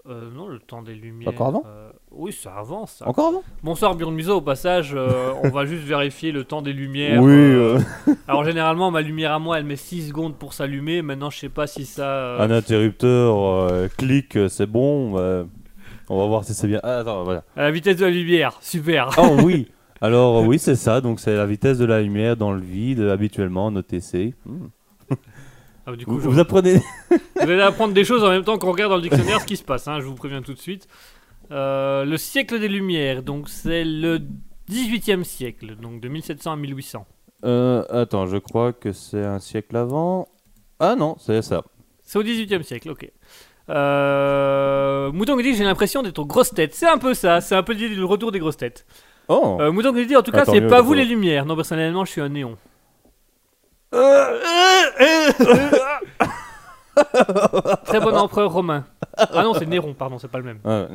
Euh, non, le temps des Lumières. Encore avant? Oui, ça avance. Ça. Encore avant? Bonsoir Björn Museau, au passage, euh, on va *laughs* juste vérifier le temps des lumières. Oui, euh. euh, *laughs* Alors généralement, ma lumière à moi, elle met 6 secondes pour s'allumer. Maintenant, je sais pas si ça... euh, un interrupteur, clic, c'est bon. on va voir si c'est bien. Ah, attends, voilà. À la vitesse de la lumière, super. Oh oui *laughs* Alors, oui, c'est ça. Donc, c'est la vitesse de la lumière dans le vide, habituellement, en OTC. Hmm. Ah, du coup, Vous, je- vous apprenez vous allez apprendre des choses en même temps qu'on regarde dans le dictionnaire ce qui se passe, hein, je vous préviens tout de suite. Euh, le siècle des Lumières, donc c'est le 18e siècle, donc de 1700 à 1800. Euh, attends, je crois que c'est un siècle avant. Ah non, c'est ça. C'est au 18e siècle, ok. Euh, Mouton qui dit j'ai l'impression d'être aux grosses têtes. C'est un peu ça, c'est un peu le retour des grosses têtes. Oh Euh, Mouton qui dit en tout cas c'est pas vous les lumières. Non personnellement je suis un néon. Très bon empereur romain. Ah non c'est Néron, pardon, c'est pas le même. Ah,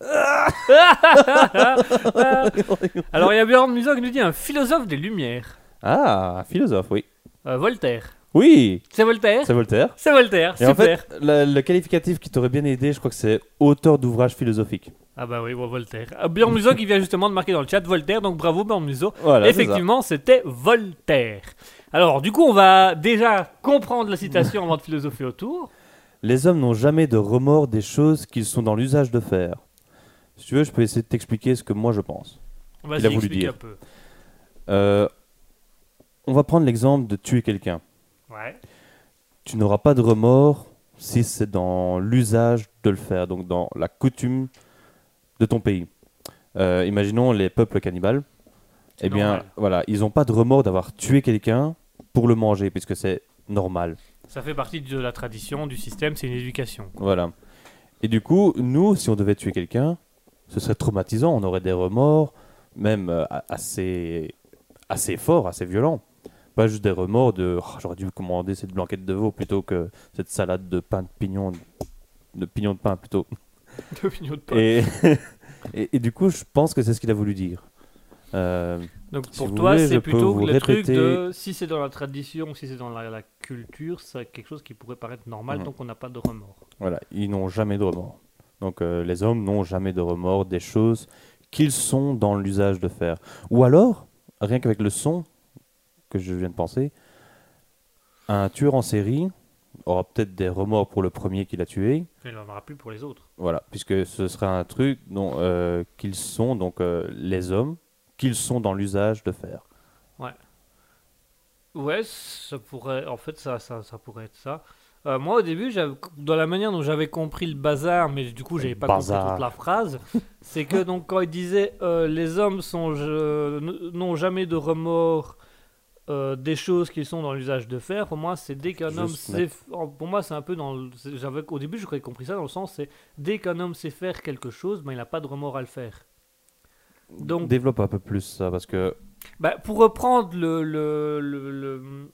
*laughs* Alors il y a Björn Museau qui nous dit un philosophe des lumières. ah, un philosophe, oui. Euh, Voltaire. Oui, C'est Voltaire c'est Voltaire. C'est Voltaire, Et en super. fait, le, le qualificatif qui t'aurait bien aidé, je crois que c'est auteur d'ouvrage philosophique. Ah bah oui, bon, Voltaire. Euh, Björn Museau qui vient justement de marquer dans le chat Voltaire, donc bravo Björn Museau. Voilà, c'est ça. Effectivement, c'était Voltaire. Alors, du coup, on va déjà comprendre la citation avant de philosopher autour. Les hommes n'ont jamais de remords des choses qu'ils sont dans l'usage de faire. Si tu veux, je peux essayer de t'expliquer ce que moi je pense. Vas-y, Il a voulu explique dire. un peu. Euh, on va prendre l'exemple de tuer quelqu'un. Ouais. Tu n'auras pas de remords si c'est dans l'usage de le faire, donc dans la coutume de ton pays. Euh, imaginons les peuples cannibales. Eh bien, normal. voilà, ils n'ont pas de remords d'avoir tué quelqu'un pour le manger, puisque c'est normal. Ça fait partie de la tradition, du système, c'est une éducation. Voilà. Et du coup, nous, si on devait tuer quelqu'un, ce serait traumatisant. On aurait des remords, même euh, a- assez, assez forts, assez violents. Pas juste des remords de Oh, j'aurais dû commander cette blanquette de veau plutôt que cette salade de pain de pignon de pignon de pain plutôt. *laughs* De pain. Et, *laughs* et, et du coup, je pense que c'est ce qu'il a voulu dire. Euh, Donc si pour toi, c'est plutôt le truc de si c'est dans la tradition, si c'est dans la, la culture, c'est quelque chose qui pourrait paraître normal Mhm. tant qu'on n'a pas de remords. voilà, ils n'ont jamais de remords. Donc euh, les hommes n'ont jamais de remords des choses qu'ils sont dans l'usage de faire. Ou alors, rien qu'avec le son que je viens de penser, un tueur en série aura peut-être des remords pour le premier qu'il a tué, Il n'en aura plus pour les autres. Voilà, puisque ce sera un truc dont euh, qu'ils sont, donc euh, les hommes, qu'ils sont dans l'usage de faire. Ouais, ça pourrait. En fait, ça, ça, ça pourrait être ça. Euh, moi, au début, dans la manière dont j'avais compris le bazar, mais du coup, j'avais pas Bazar. compris toute la phrase, *laughs* c'est que donc quand il disait euh, les hommes sont je- n- n'ont jamais de remords euh, des choses qui sont dans l'usage de faire, pour moi, c'est dès qu'un homme sait. Pour moi, c'est un peu dans. le- c'est- J'avais au début, j'avais compris ça dans le sens, c'est dès qu'un homme sait faire quelque chose, ben, il n'a pas de remords à le faire. Donc, Développe un peu plus ça, parce que bah, pour reprendre le, le, le- le-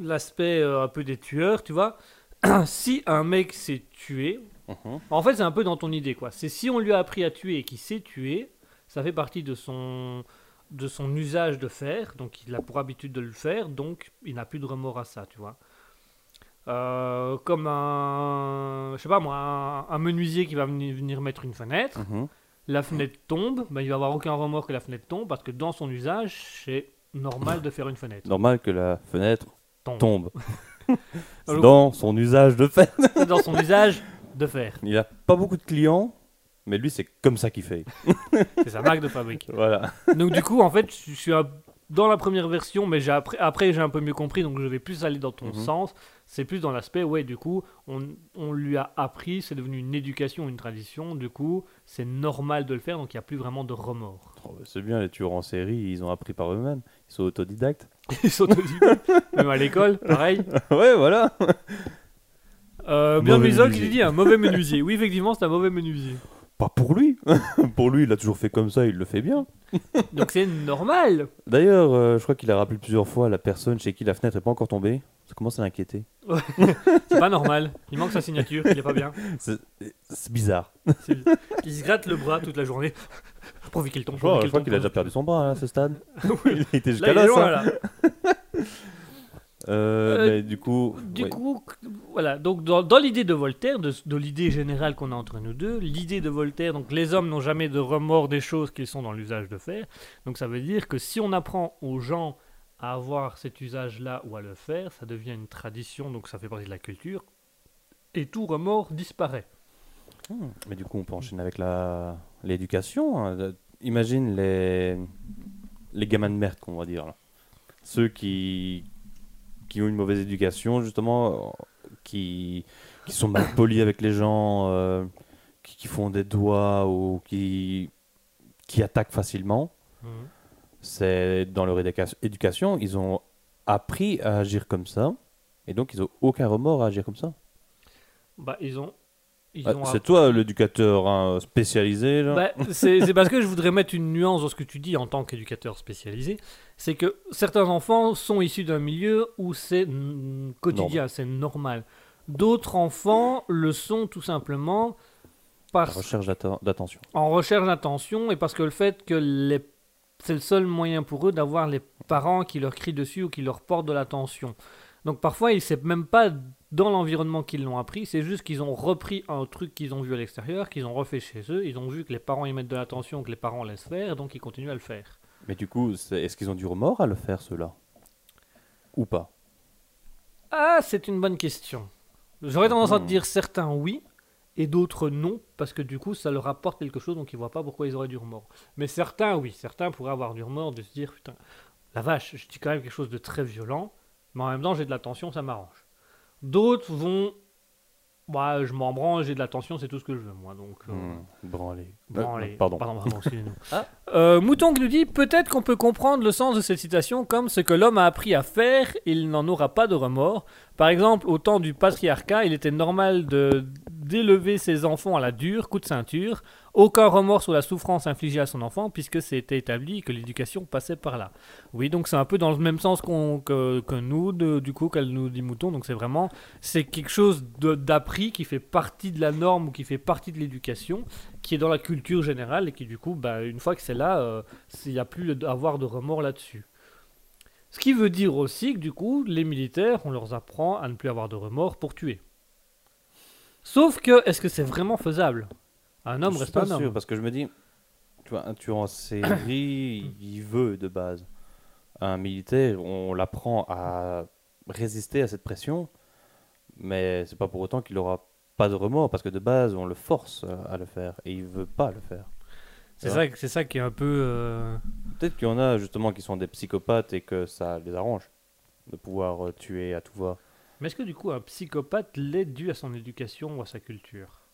l'aspect euh, un peu des tueurs, tu vois, *clears throat* si un mec sait tuer, en fait c'est un peu dans ton idée quoi. C'est si on lui a appris à tuer et qu'il sait tuer, ça fait partie de son de son usage de faire, donc il a pour habitude de le faire, donc il n'a plus de remords à ça, tu vois. Euh, comme un, je sais pas moi, un, un menuisier qui va venir, venir mettre une fenêtre Mhm. La fenêtre tombe, ben, il va avoir aucun remords que la fenêtre tombe parce que dans son usage, c'est normal de faire une fenêtre. normal que la fenêtre Tombe. tombe. C'est *laughs* Alors- dans son usage de faire. C'est *laughs* dans son usage de faire. Il a pas beaucoup de clients, mais lui, c'est comme ça qu'il fait. C'est sa marque de fabrique. *laughs* Voilà. Donc du coup, en fait, je suis un- dans la première version, mais j'ai après, après j'ai un peu mieux compris, donc je vais plus aller dans ton Mhm. sens. C'est plus dans l'aspect, ouais, du coup, on, on lui a appris, c'est devenu une éducation, une tradition. Du coup, c'est normal de le faire, donc il n'y a plus vraiment de remords. Oh, bah, c'est bien, les tueurs en série, ils ont appris par eux-mêmes. Ils sont autodidactes. *laughs* Ils sont autodidactes. Même à l'école, pareil. *laughs* ouais, voilà. Euh, bien Misoc, il dit un mauvais menuisier. Oui, effectivement, c'est un mauvais menuisier. Pas pour lui. *laughs* pour lui, il a toujours fait comme ça, il le fait bien. *laughs* Donc c'est normal. D'ailleurs, euh, je crois qu'il a rappelé plusieurs fois à la personne chez qui la fenêtre n'est pas encore tombée. Ça commence à l'inquiéter. *laughs* C'est pas normal. Il manque sa signature, il est pas bien. C'est bizarre. Il se gratte le bras toute la journée. Pourvu qu'il tombe. Pourvu je crois qu'il a déjà perdu son bras hein, à ce stade. Oui. il était Là, jusqu'à là, ça. là. Euh, Euh, du coup, Du ouais. coup, voilà. Donc, dans, dans l'idée de Voltaire, de, de l'idée générale qu'on a entre nous deux, l'idée de Voltaire, donc les hommes n'ont jamais de remords des choses qu'ils sont dans l'usage de faire. Donc, ça veut dire que si on apprend aux gens à avoir cet usage-là ou à le faire, ça devient une tradition, donc ça fait partie de la culture, et tout remords disparaît. Hmm, mais du coup, on peut enchaîner avec la l'éducation. hein. Imagine les les gamins de merde, qu'on va dire là. Ceux qui qui ont une mauvaise éducation, justement, euh, qui qui sont mal polis avec les gens, euh, qui, qui font des doigts ou qui qui attaquent facilement. c'est dans leur éduca- éducation, ils ont appris à agir comme ça, et donc ils ont aucun remords à agir comme ça. Bah, ils ont. Ah, ont c'est toi l'éducateur hein, spécialisé. Bah, c'est parce que je voudrais mettre une nuance dans ce que tu dis en tant qu'éducateur spécialisé. C'est que certains enfants sont issus d'un milieu où c'est quotidien, c'est normal. D'autres enfants le sont tout simplement recherche d'attention. en recherche d'attention et parce que le fait que les, c'est le seul moyen pour eux d'avoir les parents qui leur crient dessus ou qui leur portent de l'attention. Donc parfois, ils ne même pas dans l'environnement qu'ils l'ont appris, c'est juste qu'ils ont repris un truc qu'ils ont vu à l'extérieur, qu'ils ont refait chez eux, ils ont vu que les parents y mettent de l'attention, que les parents laissent faire, donc ils continuent à le faire. Mais du coup, est-ce qu'ils ont du remords à le faire, ceux-là? Ou pas? Ah, c'est une bonne question. J'aurais tendance à te Hmm. dire certains oui et d'autres non, parce que du coup ça leur apporte quelque chose, donc ils voient pas pourquoi ils auraient du remords. Mais certains oui, certains pourraient avoir du remords de se dire putain, la vache, je dis quand même quelque chose de très violent, mais en même temps j'ai de l'attention, ça m'arrange. D'autres vont, bah je m'en branle, j'ai de l'attention, c'est tout ce que je veux moi, donc. euh, Hmm, Branlé. Bon, Euh, allez, Pardon. pardon, excusez-nous. *laughs* Ah. Euh, Mouton qui nous dit peut-être qu'on peut comprendre le sens de cette citation comme ce que l'homme a appris à faire, il n'en aura pas de remords. Par exemple, au temps du patriarcat, il était normal de d'élever ses enfants à la dure, coup de ceinture. Aucun remords sur la souffrance infligée à son enfant, puisque c'était établi que l'éducation passait par là. Oui, donc c'est un peu dans le même sens que, nous, du coup, qu'elle nous dit Mouton. Donc c'est vraiment, c'est quelque chose d'appris qui fait partie de la norme ou qui fait partie de l'éducation, qui est dans la culture générale et qui du coup, bah, une fois que c'est là, euh, il n'y a plus à avoir de remords là-dessus. Ce qui veut dire aussi que du coup, les militaires, on leur apprend à ne plus avoir de remords pour tuer. Sauf que, est-ce que c'est vraiment faisable? Un homme je suis reste pas un homme. sûr, parce que je me dis, tu vois, un tueur en série, *clears throat* il veut de base. Un militaire, on l'apprend à résister à cette pression, mais c'est pas pour autant qu'il aura pas de remords, parce que de base, on le force à le faire, et il veut pas le faire. C'est ça, c'est ça qui est un peu. euh, Peut-être qu'il y en a justement qui sont des psychopathes et que ça les arrange de pouvoir euh, tuer à tout va. Mais est-ce que du coup, un psychopathe l'est dû à son éducation ou à sa culture?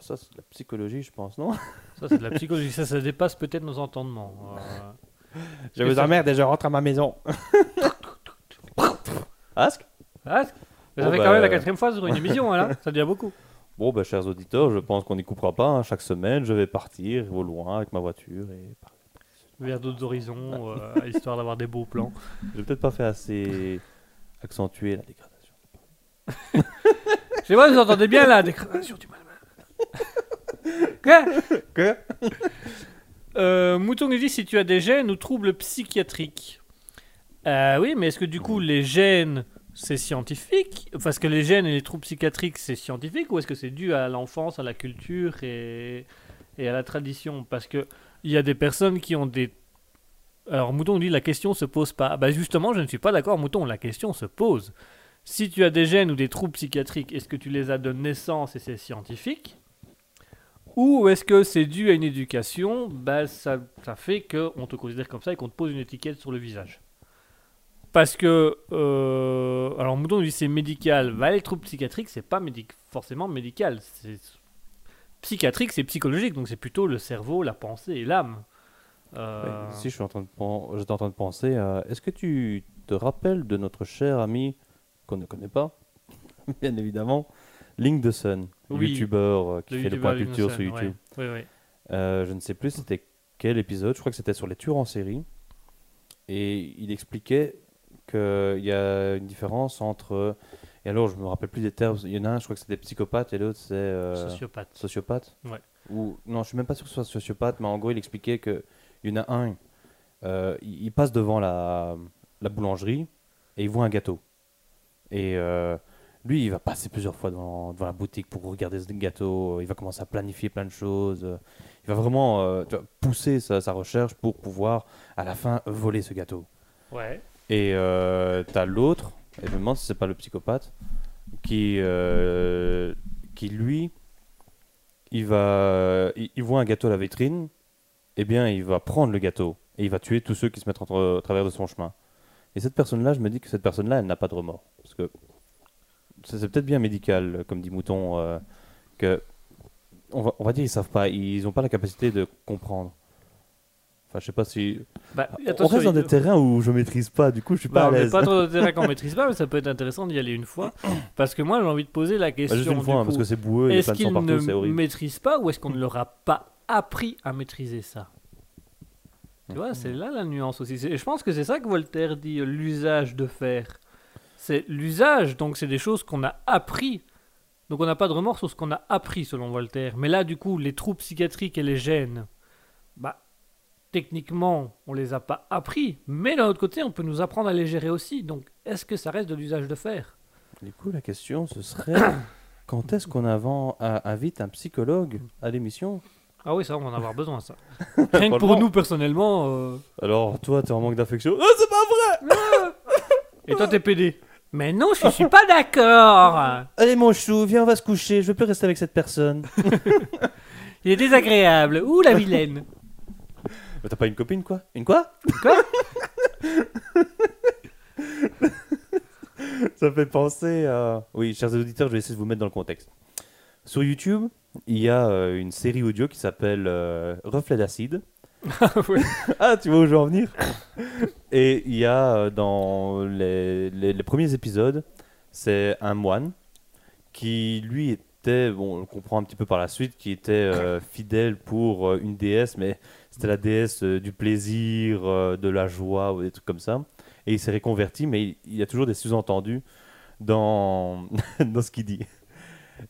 Ça, c'est de la psychologie, je pense, non Ça, c'est de la psychologie. ça, ça dépasse peut-être nos entendements. Euh, Je vous emmerde et je rentre à ma maison. *laughs* Ask mais ça Bon, fait bah, quand même la quatrième fois sur une émission, hein, là. *laughs* Ça devient beaucoup. Bon, bah, chers auditeurs, je pense qu'on n'y coupera pas. hein. Chaque semaine, je vais partir au loin avec ma voiture. et Vers d'autres horizons, euh, *laughs* histoire d'avoir des beaux plans. J'ai peut-être pas fait assez accentuer la dégradation. Je sais pas, vous entendez bien la dégradation du mal. *laughs* Quoi Que Euh, Mouton nous dit si tu as des gènes ou troubles psychiatriques. Euh, oui, mais est-ce que du coup les gènes c'est scientifique? Parce que les gènes et les troubles psychiatriques c'est scientifique ou est-ce que c'est dû à l'enfance, à la culture et, et à la tradition? Parce que il y a des personnes qui ont des. Alors Mouton dit la question se pose pas. Bah justement, je ne suis pas d'accord, Mouton, la question se pose. Si tu as des gènes ou des troubles psychiatriques, est-ce que tu les as de naissance et c'est scientifique? Ou est-ce que c'est dû à une éducation? Bah, ça, ça fait qu'on te considère comme ça et qu'on te pose une étiquette sur le visage. Parce que, euh, alors Mouton dit c'est médical. Bah, les troubles psychiatriques, c'est pas forcément médical. Psychiatrique, c'est psychologique, donc c'est plutôt le cerveau, la pensée et l'âme. Euh, Si je suis en train de, j'étais en train de penser. Est-ce que tu te rappelles de notre cher ami qu'on ne connaît pas, *laughs* bien évidemment, Link the Sun, Oui. youtubeur euh, qui le fait le point culture sur YouTube. ouais. Euh, je ne sais plus c'était quel épisode, je crois que c'était sur les tueurs en série. Et il expliquait qu'il y a une différence entre. Et alors, je me rappelle plus des termes. Il y en a un, je crois que c'était psychopathe, et l'autre, c'est. euh, Sociopathe. sociopathe Ouais. Ou, non, je suis même pas sûr que ce soit sociopathe, mais en gros, il expliquait qu'il y en a un, euh, il, il passe devant la, la boulangerie et il voit un gâteau. Et euh, lui, il va passer plusieurs fois devant, devant la boutique pour regarder ce gâteau. Il va commencer à planifier plein de choses. Il va vraiment euh, tu vois, pousser sa, sa recherche pour pouvoir, à la fin, voler ce gâteau. Ouais. Et euh, t'as l'autre, et je me demande si c'est pas le psychopathe, qui, euh, qui lui, il va, il, il voit un gâteau à la vitrine, eh bien il va prendre le gâteau et il va tuer tous ceux qui se mettent entre, au travers de son chemin. Et cette personne-là, je me dis que cette personne-là, elle n'a pas de remords, parce que c'est peut-être bien médical, comme dit Mouton, euh, que on va, on va dire ils savent pas, ils ont pas la capacité de comprendre. Enfin, je sais pas si. Bah, on reste dans des terrains où je maîtrise pas, du coup je suis Bah, pas à l'aise. pas trop de terrain qu'on *laughs* maîtrise pas, mais ça peut être intéressant d'y aller une fois. Parce que moi, j'ai envie de poser la Bah, question. juste une fois, hein, parce que c'est boueux, Est-ce plein de sang qu'il partout, c'est ne horrible. maîtrise pas ou est-ce qu'on ne leur a pas appris à maîtriser ça? Tu vois, c'est là la nuance aussi. Et je pense que c'est ça que Voltaire dit, euh, l'usage de faire. C'est l'usage, donc c'est des choses qu'on a appris. Donc on n'a pas de remords sur ce qu'on a appris selon Voltaire. Mais là, du coup, les troubles psychiatriques et les gènes, bah, techniquement, on les a pas appris. Mais d'un autre côté, on peut nous apprendre à les gérer aussi. Donc est-ce que ça reste de l'usage de faire? Du coup, la question, ce serait *coughs* quand est-ce qu'on invite un psychologue à l'émission? Ah oui, ça, on va en avoir besoin, ça. *laughs* Rien que pour nous, personnellement. euh, Alors, toi, t'es en manque d'affection Ah, c'est pas vrai Et toi, t'es PD Mais non, je suis pas d'accord *laughs* Allez, mon chou, viens, on va se coucher, je veux plus rester avec cette personne. *laughs* Il est désagréable. Ouh, la vilaine *laughs* Mais T'as pas une copine, quoi? Une quoi? Quoi? Ça fait penser à... Oui, chers auditeurs, je vais essayer de vous mettre dans le contexte. Sur YouTube, il y a euh, une série audio qui s'appelle euh, Reflet d'acide. *laughs* Ah, tu vois où je veux en venir? Et il y a euh, dans les, les- premiers épisodes, c'est un moine qui, lui, était, bon, on le comprend un petit peu par la suite, qui était euh, fidèle pour euh, une déesse, mais c'était la déesse du plaisir, de la joie, ou des trucs comme ça. Et il s'est reconverti, mais il, y a toujours des sous-entendus dans, *laughs* dans ce qu'il dit.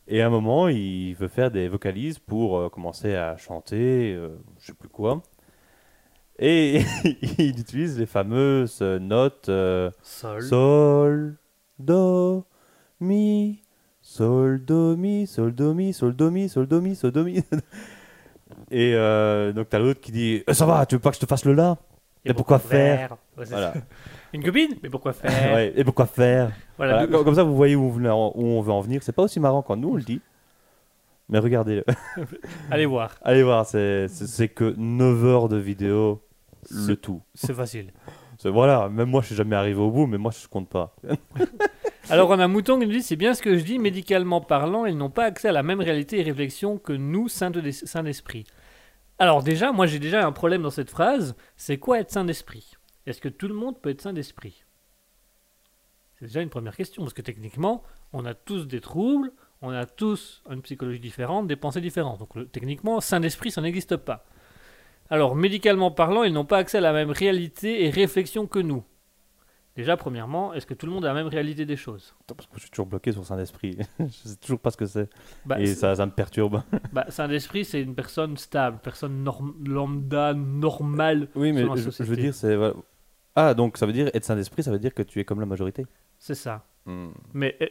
Et à un moment, il veut faire des vocalises pour commencer à chanter, euh, je sais plus quoi. Et *laughs* il utilise les fameuses euh, notes euh, Sol. Sol, Do, Mi, Sol, Do, Mi, Sol, Do, Mi, Sol, Do, Mi, Sol, Do, Mi, Sol, Do, Mi. *laughs* Et euh, donc t'as l'autre qui dit Eh, Ça va, tu veux pas que je te fasse le La Et pourquoi faire? Ouais, Voilà. Une copine? Mais pourquoi *laughs* faire? Ouais, Et pourquoi faire? Voilà. Comme, ça, vous voyez où, où on veut en venir. C'est pas aussi marrant quand nous on le dit. Mais regardez, Allez voir, allez voir, c'est que 9 heures de vidéo, le tout. c'est facile. *laughs* Voilà, même moi je suis jamais arrivé au bout, mais moi je compte pas. *laughs* Alors on a Mouton qui nous dit c'est bien ce que je dis, médicalement parlant, ils n'ont pas accès à la même réalité et réflexion que nous, saints de- saints d'esprit. Alors déjà, moi j'ai déjà un problème dans cette phrase, c'est quoi être saint d'esprit Est-ce que tout le monde peut être saint d'esprit C'est déjà une première question, parce que techniquement, on a tous des troubles, on a tous une psychologie différente, des pensées différentes. Donc le- techniquement, saint d'esprit, ça n'existe pas. Alors, médicalement parlant, ils n'ont pas accès à la même réalité et réflexion que nous. Déjà, premièrement, est-ce que tout le monde a la même réalité des choses? Attends, parce que je suis toujours bloqué sur Saint-Esprit. *laughs* je sais toujours pas ce que c'est. Bah, Et ça, ça me perturbe. *laughs* bah, Saint d'esprit, c'est une personne stable, personne norm- lambda, normale. Oui, mais je, je veux dire, c'est. Ah, donc ça veut dire être Saint-Esprit, ça veut dire que tu es comme la majorité. C'est ça. Hmm. Mais e-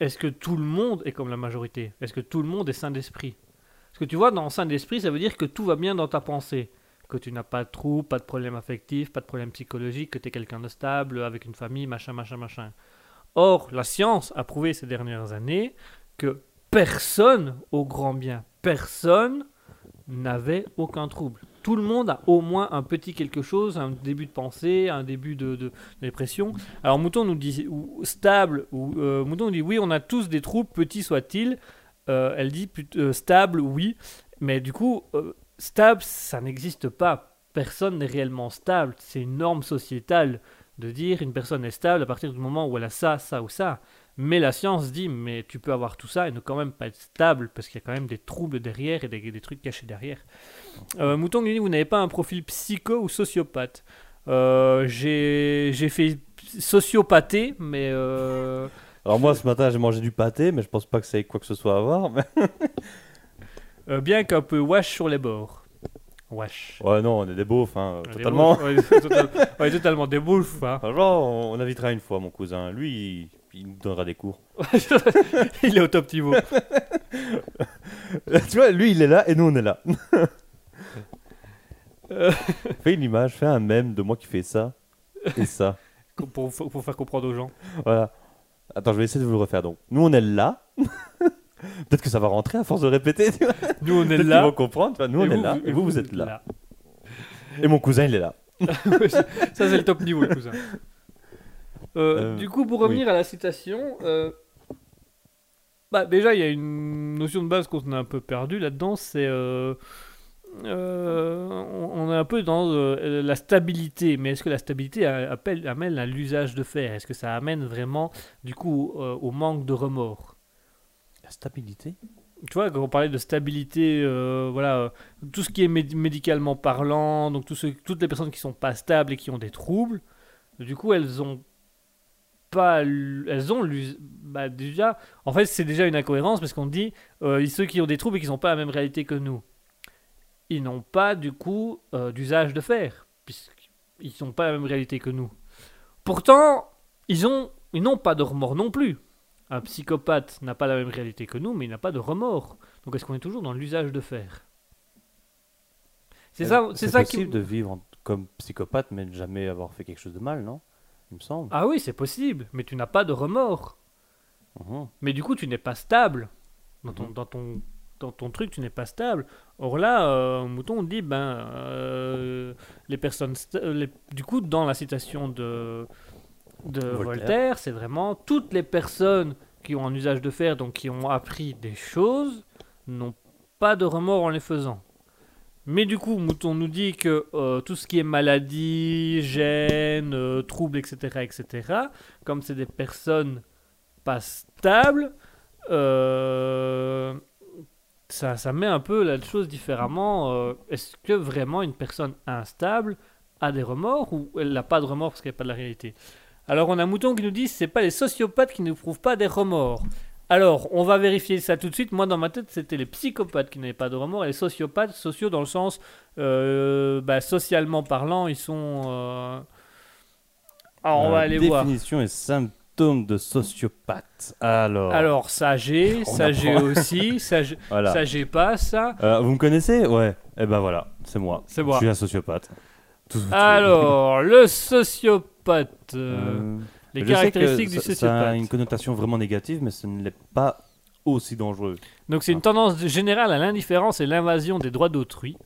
est-ce que tout le monde est comme la majorité? Est-ce que tout le monde est saint d'esprit Parce que tu vois, dans saint d'esprit, ça veut dire que tout va bien dans ta pensée. Que tu n'as pas de trou, pas de problème affectif, pas de problème psychologique, que tu es quelqu'un de stable, avec une famille, machin, machin, machin. Or, la science a prouvé ces dernières années que personne, au grand bien, personne n'avait aucun trouble. Tout le monde a au moins un petit quelque chose, un début de pensée, un début de, dépression. Alors Mouton nous dit ou, stable, ou euh, Mouton nous dit oui, on a tous des troubles, petits soient-ils. Euh, elle dit euh, stable, oui, mais du coup, stable, ça n'existe pas. Personne n'est réellement stable. C'est une norme sociétale de dire une personne est stable à partir du moment où elle a ça, ça ou ça. Mais la science dit, mais tu peux avoir tout ça et ne quand même pas être stable parce qu'il y a quand même des troubles derrière et des, des trucs cachés derrière. Euh, Mouton dit, vous n'avez pas un profil psycho ou sociopathe. Euh, j'ai j'ai fait sociopather, mais euh, Alors moi, ce matin, j'ai mangé du pâté, mais je pense pas que ça ait quoi que ce soit à voir. mais- *laughs* euh, bien qu'un peu wash sur les bords. Wash. Ouais, non, on est des beaufs, hein, totalement. beaufs, ouais, total- *laughs* ouais, totalement des beaufs, hein. Franchement, on, on invitera une fois mon cousin. Lui, il, il nous donnera des cours. *laughs* Il est au top niveau. *laughs* tu vois, lui, il est là et nous, on est là. Fais une image, fais un mème de moi qui fais ça et ça. pour, pour faire comprendre aux gens. Voilà. Attends, je vais essayer de vous le refaire. Donc, nous, on est là. Peut-être que ça va rentrer à force de répéter. tu vois. Nous, on est Peut-être là. vont comprendre. Nous, on et est là. Et vous, vous êtes là. Et mon cousin, il est là. *laughs* Ça, c'est le top niveau, le cousin. Euh, Euh, du coup, pour revenir à la citation, euh, bah, déjà, il y a une notion de base qu'on a un peu perdu là-dedans, c'est. on, on est un peu dans la stabilité, mais est-ce que la stabilité appelle, amène à l'usage de fer? Est-ce que ça amène vraiment, du coup, au manque de remords? Stabilité tu vois, quand on parlait de stabilité, euh, voilà, euh, tout ce qui est médi- médicalement parlant, donc toutes les personnes qui sont pas stables et qui ont des troubles, du coup, elles ont pas, elles ont bah, déjà, en fait, c'est déjà une incohérence parce qu'on dit euh, ceux qui ont des troubles et qui n'ont pas la même réalité que nous, ils n'ont pas du coup d'usage de fer puisqu'ils n'ont pas la même réalité que nous. Pourtant, ils n'ont pas de remords non plus. Un psychopathe n'a pas la même réalité que nous, mais il n'a pas de remords. Donc est-ce qu'on est toujours dans l'usage de fer C'est ça, c'est ça qui. possible de vivre comme psychopathe, mais de jamais avoir fait quelque chose de mal, non? Il me semble. Ah oui, c'est possible, mais tu n'as pas de remords. Mhm. Mais du coup, tu n'es pas stable. Dans ton, Mhm. dans ton, dans ton truc, tu n'es pas stable. Or là, euh, Mouton on dit, ben, euh, les personnes... euh, les- du coup, dans la citation de, de Voltaire. Voltaire, c'est vraiment toutes les personnes qui ont un usage de fer, donc qui ont appris des choses, n'ont pas de remords en les faisant. Mais du coup, Mouton nous dit que euh, tout ce qui est maladie, gêne, euh, troubles, etc., etc., comme c'est des personnes pas stables, euh, ça, ça met un peu la chose différemment. Euh, Est-ce que vraiment une personne instable a des remords ou elle n'a pas de remords parce qu'elle n'a pas de la réalité? Alors on a Mouton qui nous dit c'est pas les sociopathes qui ne prouvent pas des remords. Alors, on va vérifier ça tout de suite. Moi, dans ma tête, c'était les psychopathes qui n'avaient pas de remords et les sociopathes, sociaux dans le sens, euh, bah, socialement parlant, ils sont. euh, Alors, on Euh, va aller voir. Définition et symptômes de sociopathe. Alors, Alors, ça j'ai, ça aussi, ça j'ai *laughs* voilà. pas, ça. Euh, vous me connaissez? Ouais. Eh ben voilà, c'est moi. C'est moi. Je suis un sociopathe. Tout- tout- Alors, le sociopathe. Euh, Euh, les caractéristiques du ça- Ça a sociopathe. une connotation vraiment négative, mais ce ne l'est pas aussi dangereux. Donc c'est une tendance générale à l'indifférence et l'invasion des droits d'autrui.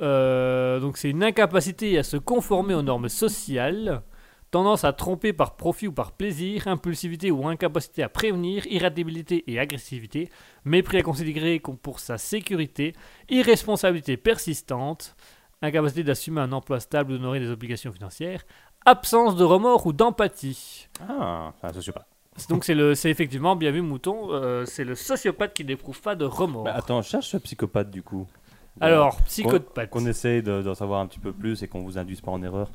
Euh, donc c'est une incapacité à se conformer aux normes sociales, tendance à tromper par profit ou par plaisir, impulsivité ou incapacité à prévenir, irritabilité et agressivité, mépris à considérer pour sa sécurité, irresponsabilité persistante, incapacité d'assumer un emploi stable ou d'honorer des obligations financières, absence de remords ou d'empathie. Ah, un sociopathe. Donc c'est le, c'est effectivement bien vu Mouton, euh, c'est le sociopathe qui n'éprouve pas de remords. Bah, attends, cherche ce psychopathe du coup. Alors, psychopathe. Qu'on essaye de- d'en savoir un petit peu plus et qu'on vous induise pas en erreur.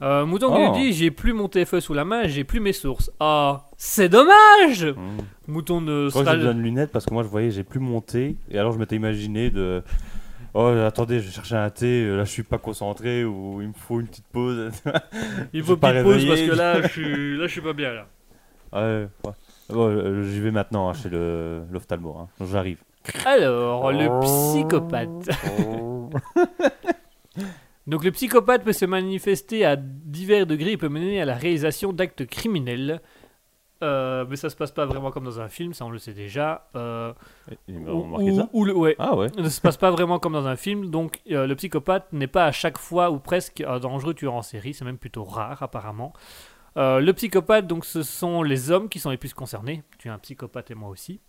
Euh, Mouton qui Oh. nous dit j'ai plus mon TFE sous la main, j'ai plus mes sources. Ah, c'est dommage. Mmh. Mouton ne sera j'ai besoin de lunettes? Parce que moi je voyais, j'ai plus monté. Et alors je m'étais imaginé de. Oh, attendez, je vais chercher un thé, euh, là je suis pas concentré ou il me faut une petite pause. *laughs* Il faut pas petite pause parce que là je suis *laughs* là je suis pas bien là. ouais, ouais. Bon, euh, j'y vais maintenant hein, chez le l'ophtalmo. Hein. J'arrive. Alors, le psychopathe. *laughs* Donc le psychopathe peut se manifester à divers degrés et peut mener à la réalisation d'actes criminels. Euh, mais ça se passe pas vraiment comme dans un film, ça on le sait déjà. Euh, ou- ça ou le- ouais, Ah ouais. ne se passe pas vraiment comme dans un film, donc euh, le psychopathe n'est pas à chaque fois ou presque un dangereux tueur en série, c'est même plutôt rare apparemment. Euh, le psychopathe, donc ce sont les hommes qui sont les plus concernés, tu es un psychopathe et moi aussi.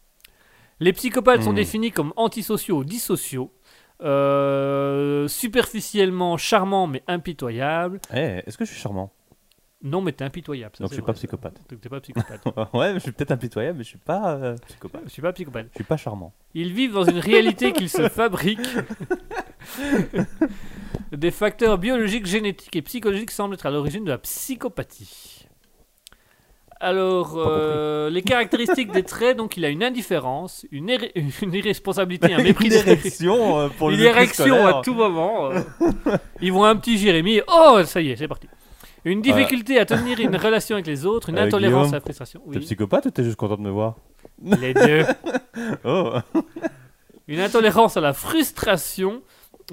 Les psychopathes sont Hmm. définis comme antisociaux ou dissociaux, euh, superficiellement charmants mais impitoyables. Eh, Est-ce que je suis charmant? Non mais t'es impitoyable. ça, Donc je suis vrai. pas psychopathe. Donc t'es pas psychopathe. *laughs* ouais, je suis peut-être impitoyable, mais je suis pas euh, psychopathe. Je suis pas psychopathe. Je suis pas charmant. Ils vivent dans une réalité *laughs* qu'ils se fabriquent. Des facteurs biologiques, génétiques et psychologiques semblent être à l'origine de la psychopathie. Alors, euh, les caractéristiques des traits, donc il a une indifférence, une, irresponsabilité, un *laughs* mépris Une érection euh, pour le Une érection à tout moment. euh. Ils voient un petit Jérémy, oh, ça y est, c'est parti. Une difficulté à tenir une *laughs* relation avec les autres, une Euh, intolérance à la frustration. T'es Oui, psychopathe ou t'es juste content de me voir les deux. *laughs* Oh Une intolérance à la frustration,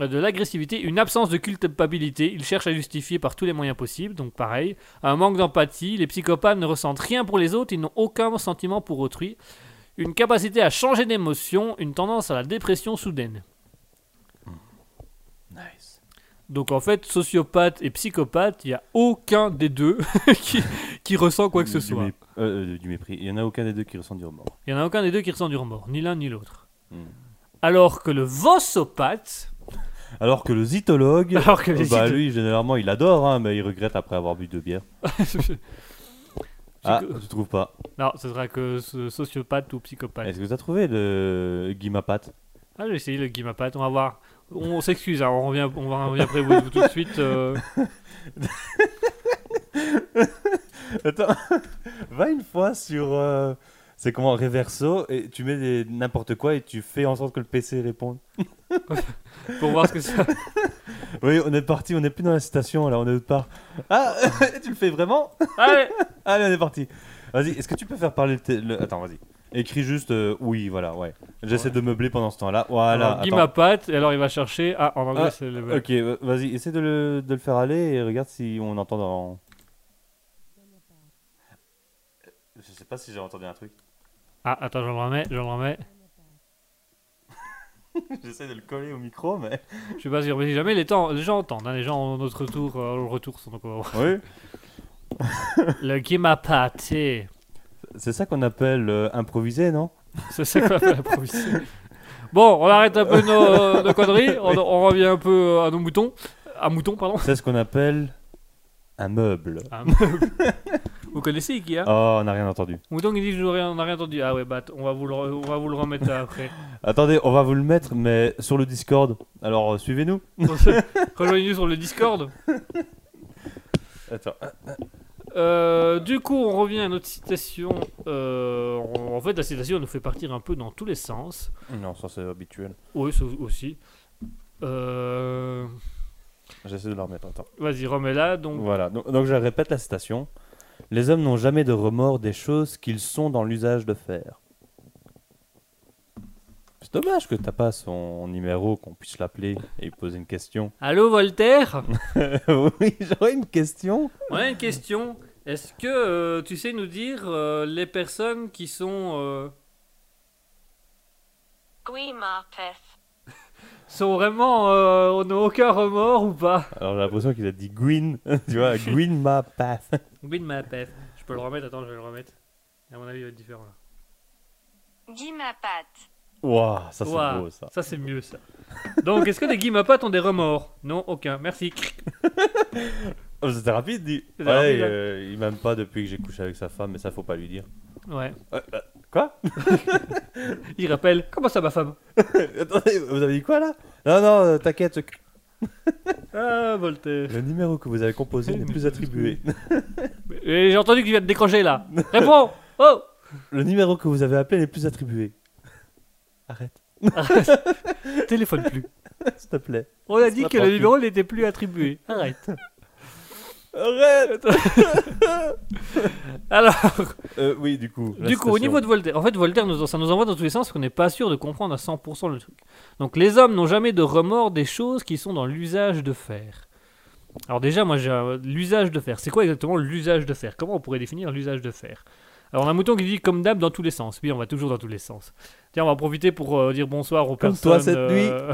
euh, de l'agressivité, une absence de culpabilité. Ils cherchent à justifier par tous les moyens possibles, donc pareil. Un manque d'empathie. Les psychopathes ne ressentent rien pour les autres, ils n'ont aucun sentiment pour autrui. Une capacité à changer d'émotion, une tendance à la dépression soudaine. Donc en fait, sociopathe et psychopathe, il n'y a aucun des deux *laughs* qui, qui ressent quoi que ce Du soit. mé- euh, euh, du mépris. Il y en a aucun des deux qui ressent du remords. Il n'y en a aucun des deux qui ressent du remords, ni l'un ni l'autre. Hmm. Alors que le vossopathe, Alors que le zytologue, *laughs* alors que euh, les bah zyto- lui généralement il adore, hein, mais il regrette après avoir bu deux bières. *laughs* Ah, tu trouves pas? Non, ce sera que ce sociopathe ou psychopathe. Est-ce que tu as trouvé le guimapathe? Ah, j'ai essayé le guimapathe, on va voir. On s'excuse, hein, on revient, on va revient après vous tout de suite. euh. *laughs* Attends, va une fois sur. euh, c'est comment Reverso et tu mets des- n'importe quoi et tu fais en sorte que le PC réponde. *laughs* pour voir ce que ça. *laughs* Oui, on est parti, on n'est plus dans la citation là, on est autre part. Ah, tu le fais vraiment? Allez Allez, on est parti. Vas-y, est-ce que tu peux faire parler le. le- Attends, vas-y. Écris juste euh, oui, voilà, ouais. J'essaie Ouais. de meubler pendant ce temps-là. Voilà. Alors, attends. guimapathe, et alors il va chercher. Ah, en anglais, Ah, c'est le. Ok, euh, vas-y, essaie de le, de le faire aller et regarde si on entend dans. Je sais pas si j'ai entendu un truc. Ah, attends, je le remets, je le remets. *laughs* J'essaie de le coller au micro, mais. Je sais pas si mais jamais les, temps, les gens entendent, hein, les gens ont notre retour, euh, le retour sont donc on va voir. Oui. Le guimapathe, c'est C'est ça qu'on appelle euh, improviser, non? C'est ça qu'on appelle improviser. Bon, on arrête un peu nos, nos conneries, on, on revient un peu à nos moutons. À moutons, pardon. C'est ce qu'on appelle un meuble. Un meuble. Ou connaissez Ikea? Oh, on n'a rien entendu. Mouton il dit on n'a rien entendu. Ah ouais, bah on va vous le, on va vous le remettre après. *laughs* Attendez, on va vous le mettre, mais sur le Discord. Alors, euh, suivez-nous. Rejoignez-nous sur le Discord. *laughs* Attends. Euh, du coup, on revient à notre citation. Euh, en en fait, la citation nous fait partir un peu dans tous les sens. Non, ça c'est habituel. Oui, ça aussi. Euh, J'essaie de la remettre. Attends. Vas-y, remets-la. Donc, Voilà, donc, donc je répète la citation. Les hommes n'ont jamais de remords des choses qu'ils sont dans l'usage de faire. C'est dommage que t'as pas son numéro, qu'on puisse l'appeler et lui poser une question. *laughs* Allô, Voltaire? Oui, j'aurais une question. On a une question. Est-ce que euh, tu sais nous dire euh, les personnes qui sont euh, Guimapeth. sont vraiment euh, on n'a aucun remords ou pas? Alors j'ai l'impression qu'il a dit green, *laughs* tu vois, green ma path. Win ma pef. Je peux le remettre. Attends, je vais le remettre. À mon avis, il va être différent là. Guimapat. Waouh, ça c'est Ouah, beau ça. Ça c'est mieux ça. Donc, est-ce que les guimapates ont des remords? Non, aucun. Merci. *laughs* Oh, C'était rapide, dit. Ouais, rapide, hein. euh, il m'aime pas depuis que j'ai couché avec sa femme, mais ça faut pas lui dire. Ouais. Quoi? *laughs* Il rappelle. Comment ça, ma femme? *laughs* Attendez, vous avez dit quoi là? Non, non, euh, t'inquiète, Ah, Voltaire. le numéro que vous avez composé n'est plus attribué. J'ai entendu que tu viens de décrocher là. Réponds Oh Le numéro que vous avez appelé n'est plus attribué. Arrête, *laughs* Téléphone plus. s'il te plaît. On a dit que le numéro n'était plus attribué. Arrête. Arrête *laughs* Alors, euh, Oui, du coup. du coup, au niveau de Voltaire, en fait, Voltaire, nous, ça nous envoie dans tous les sens parce qu'on n'est pas sûr de comprendre à 100% le truc. Donc, les hommes n'ont jamais de remords des choses qui sont dans l'usage de faire. Alors, déjà, moi, j'ai un- l'usage de faire. C'est quoi exactement l'usage de faire? Comment on pourrait définir l'usage de faire? Alors, on a un mouton qui dit comme d'hab dans tous les sens. Oui, on va toujours dans tous les sens. Tiens, on va profiter pour euh, dire bonsoir aux Comme personnes. toi cette nuit. euh,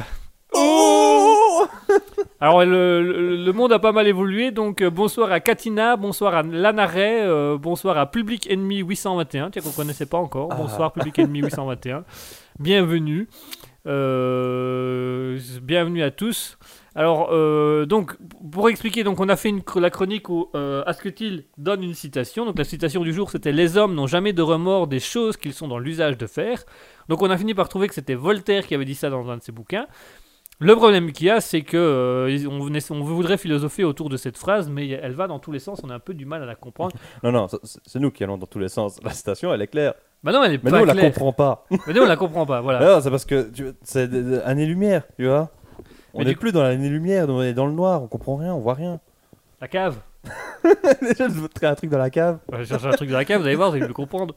Oh *laughs* Alors, le, le- le monde a pas mal évolué, donc euh, bonsoir à Katina, bonsoir à Lanaret, euh, bonsoir à Public Enemy 821, tiens qu'on connaissait pas encore, Ah. bonsoir Public Enemy 821, *laughs* bienvenue, Euh, bienvenue à tous. Alors, euh, donc, pour expliquer, donc on a fait une, la chronique où euh, Asketil donne une citation, donc la citation du jour c'était « Les hommes n'ont jamais de remords des choses qu'ils sont dans l'usage de faire ». Donc on a fini par trouver que c'était Voltaire qui avait dit ça dans un de ses bouquins. Le problème qu'il y a, c'est que euh, on, venait- on voudrait philosopher autour de cette phrase, mais elle va dans tous les sens, on a un peu du mal à la comprendre. *laughs* Non, non, c'est nous qui allons dans tous les sens. La citation, elle est claire. Bah non, elle est Mais pas nous, on la comprend pas. Mais nous, on la comprend pas, voilà. *laughs* C'est parce que c'est de- année-lumière, tu vois. On n'est du- plus dans l'année-lumière, on est dans le noir, on comprend rien, on voit rien. La cave. *laughs* Déjà, je voudrais un truc dans la cave. On va chercher un truc dans la cave, vous allez voir, vous allez le comprendre.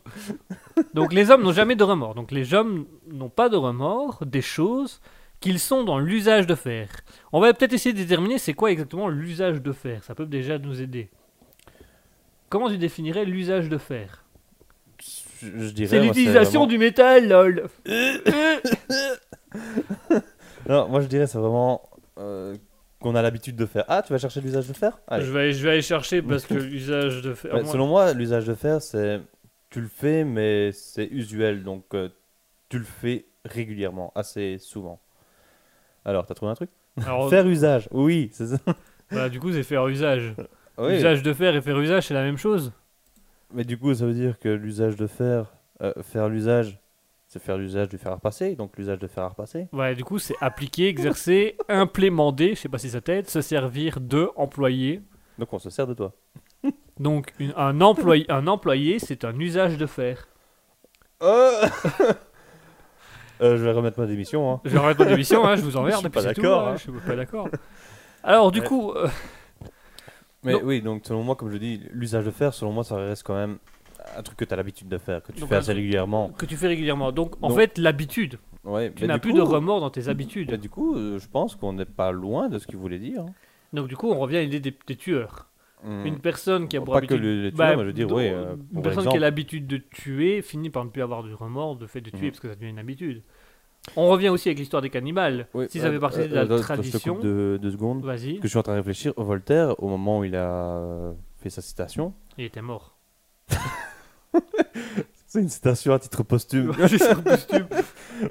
Donc les hommes n'ont jamais de remords. Donc les hommes n'ont pas de remords des choses qu'ils sont dans l'usage de faire. On va peut-être essayer de déterminer c'est quoi exactement l'usage de faire. Ça peut déjà nous aider. Comment tu définirais l'usage de faire? Je, je. C'est l'utilisation vraiment- du métal, lol. *laughs* *laughs* Non, moi je dirais c'est vraiment euh, qu'on a l'habitude de faire. Ah, tu vas chercher l'usage de faire Allez. Je vais, aller- je vais aller chercher parce que *laughs* l'usage de faire. Ouais, moi- Selon moi, l'usage de faire, c'est tu le fais, mais c'est usuel, donc euh, tu le fais régulièrement, assez souvent. Alors, t'as trouvé un truc? Alors, *laughs* Faire usage, oui, c'est ça. voilà, du coup, c'est faire usage. *laughs* Oui, Usage de faire et faire usage, c'est la même chose? mais du coup, ça veut dire que l'usage de faire, euh, faire l'usage, c'est faire l'usage du fer à repasser, donc l'usage de fer à repasser. Ouais, du coup, c'est appliquer, exercer, *laughs* implémenter, je sais pas si ça t'aide, se servir de, employer. Donc on se sert de toi. Donc, une- un, employé, un employé, c'est un usage de faire. *laughs* Euh, je vais remettre ma démission. Hein. Je vais arrêter mon émission, hein, je vous *laughs* Je emmerde. suis puis pas c'est tout, d'accord, hein, hein. Je suis pas d'accord. Alors, du Ouais. coup, euh, Mais oui, donc selon moi, comme je dis, l'usage de faire, selon moi, ça reste quand même un truc que tu as l'habitude de faire, que tu Donc, fais assez régulièrement. que tu fais régulièrement. Donc, en Donc- fait, l'habitude. Ouais, Tu n'as plus coup- de remords dans tes habitudes. du coup, euh, je pense qu'on n'est pas loin de ce qu'il voulait dire. hein. Donc, du coup, on revient à l'idée des, des tueurs. Hmm. Une personne qui a pour Pas que habitude. le- tueurs, Bah, mais je veux dire, oui, euh, une personne qui a l'habitude de tuer finit par ne plus avoir du remords de fait de tuer Mhm. parce que ça devient une habitude. On revient aussi avec l'histoire des cannibales. Oui, si ça fait partie euh, de la euh, je te tradition. coupe deux, deux secondes. Vas-y, Que je suis en train de réfléchir. Voltaire, au moment où il a fait sa citation, il était mort. *laughs* c'est une citation *laughs* à titre posthume.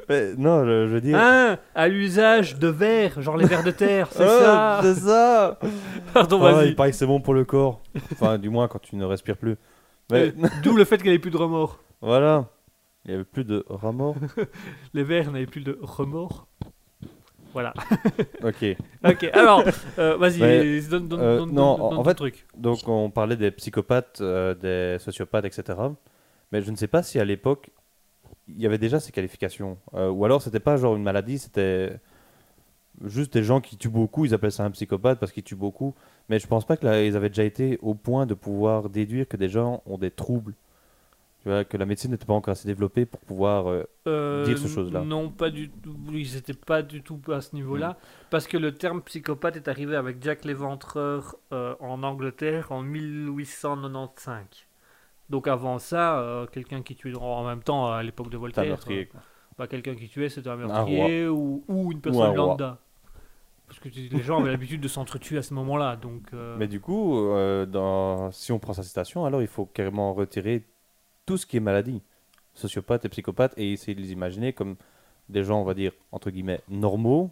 Mais non, je, je veux dire. Hein, à l'usage de verre, genre les vers de terre, c'est Ah, ça. C'est ça *laughs* Pardon, Ah, vas-y. Il paraît que c'est bon pour le corps. Enfin, du moins quand tu ne respires plus. Mais- Euh, D'où le fait qu'elle ait plus de remords. voilà. Il n'y avait plus de remords. *laughs* Les verts n'avaient plus de remords. Voilà. *laughs* ok. Ok, alors, euh, vas-y, donne, donne, euh, donne- non, donne- en- ton fait- truc. Donc on parlait des psychopathes, euh, des sociopathes, etc. Mais je ne sais pas si à l'époque il y avait déjà ces qualifications. Euh, ou alors c'était pas genre une maladie, c'était juste des gens qui tuent beaucoup. Ils appellent ça un psychopathe parce qu'ils tuent beaucoup. Mais je pense pas que là, ils avaient déjà été au point de pouvoir déduire que des gens ont des troubles. Tu vois, que la médecine n'était pas encore assez développée pour pouvoir. euh, Euh, dire ces choses-là. Non, pas du tout. Oui, c'était pas du tout à ce niveau-là. Mm. Parce que le terme psychopathe est arrivé avec Jack l'Éventreur euh, en Angleterre en 1895. Donc avant ça, quelqu'un qui tuait en même temps à l'époque de Voltaire. bah, quelqu'un qui tuait, c'était un meurtrier ou, ou une un personne roi. lambda. Parce que les gens avaient l'habitude de s'entretuer à ce moment-là. Donc, Mais du coup, dans... si on prend sa citation, alors il faut carrément retirer tout ce qui est maladie, sociopathe et psychopathe, et essayer de les imaginer comme des gens, on va dire, entre guillemets, normaux.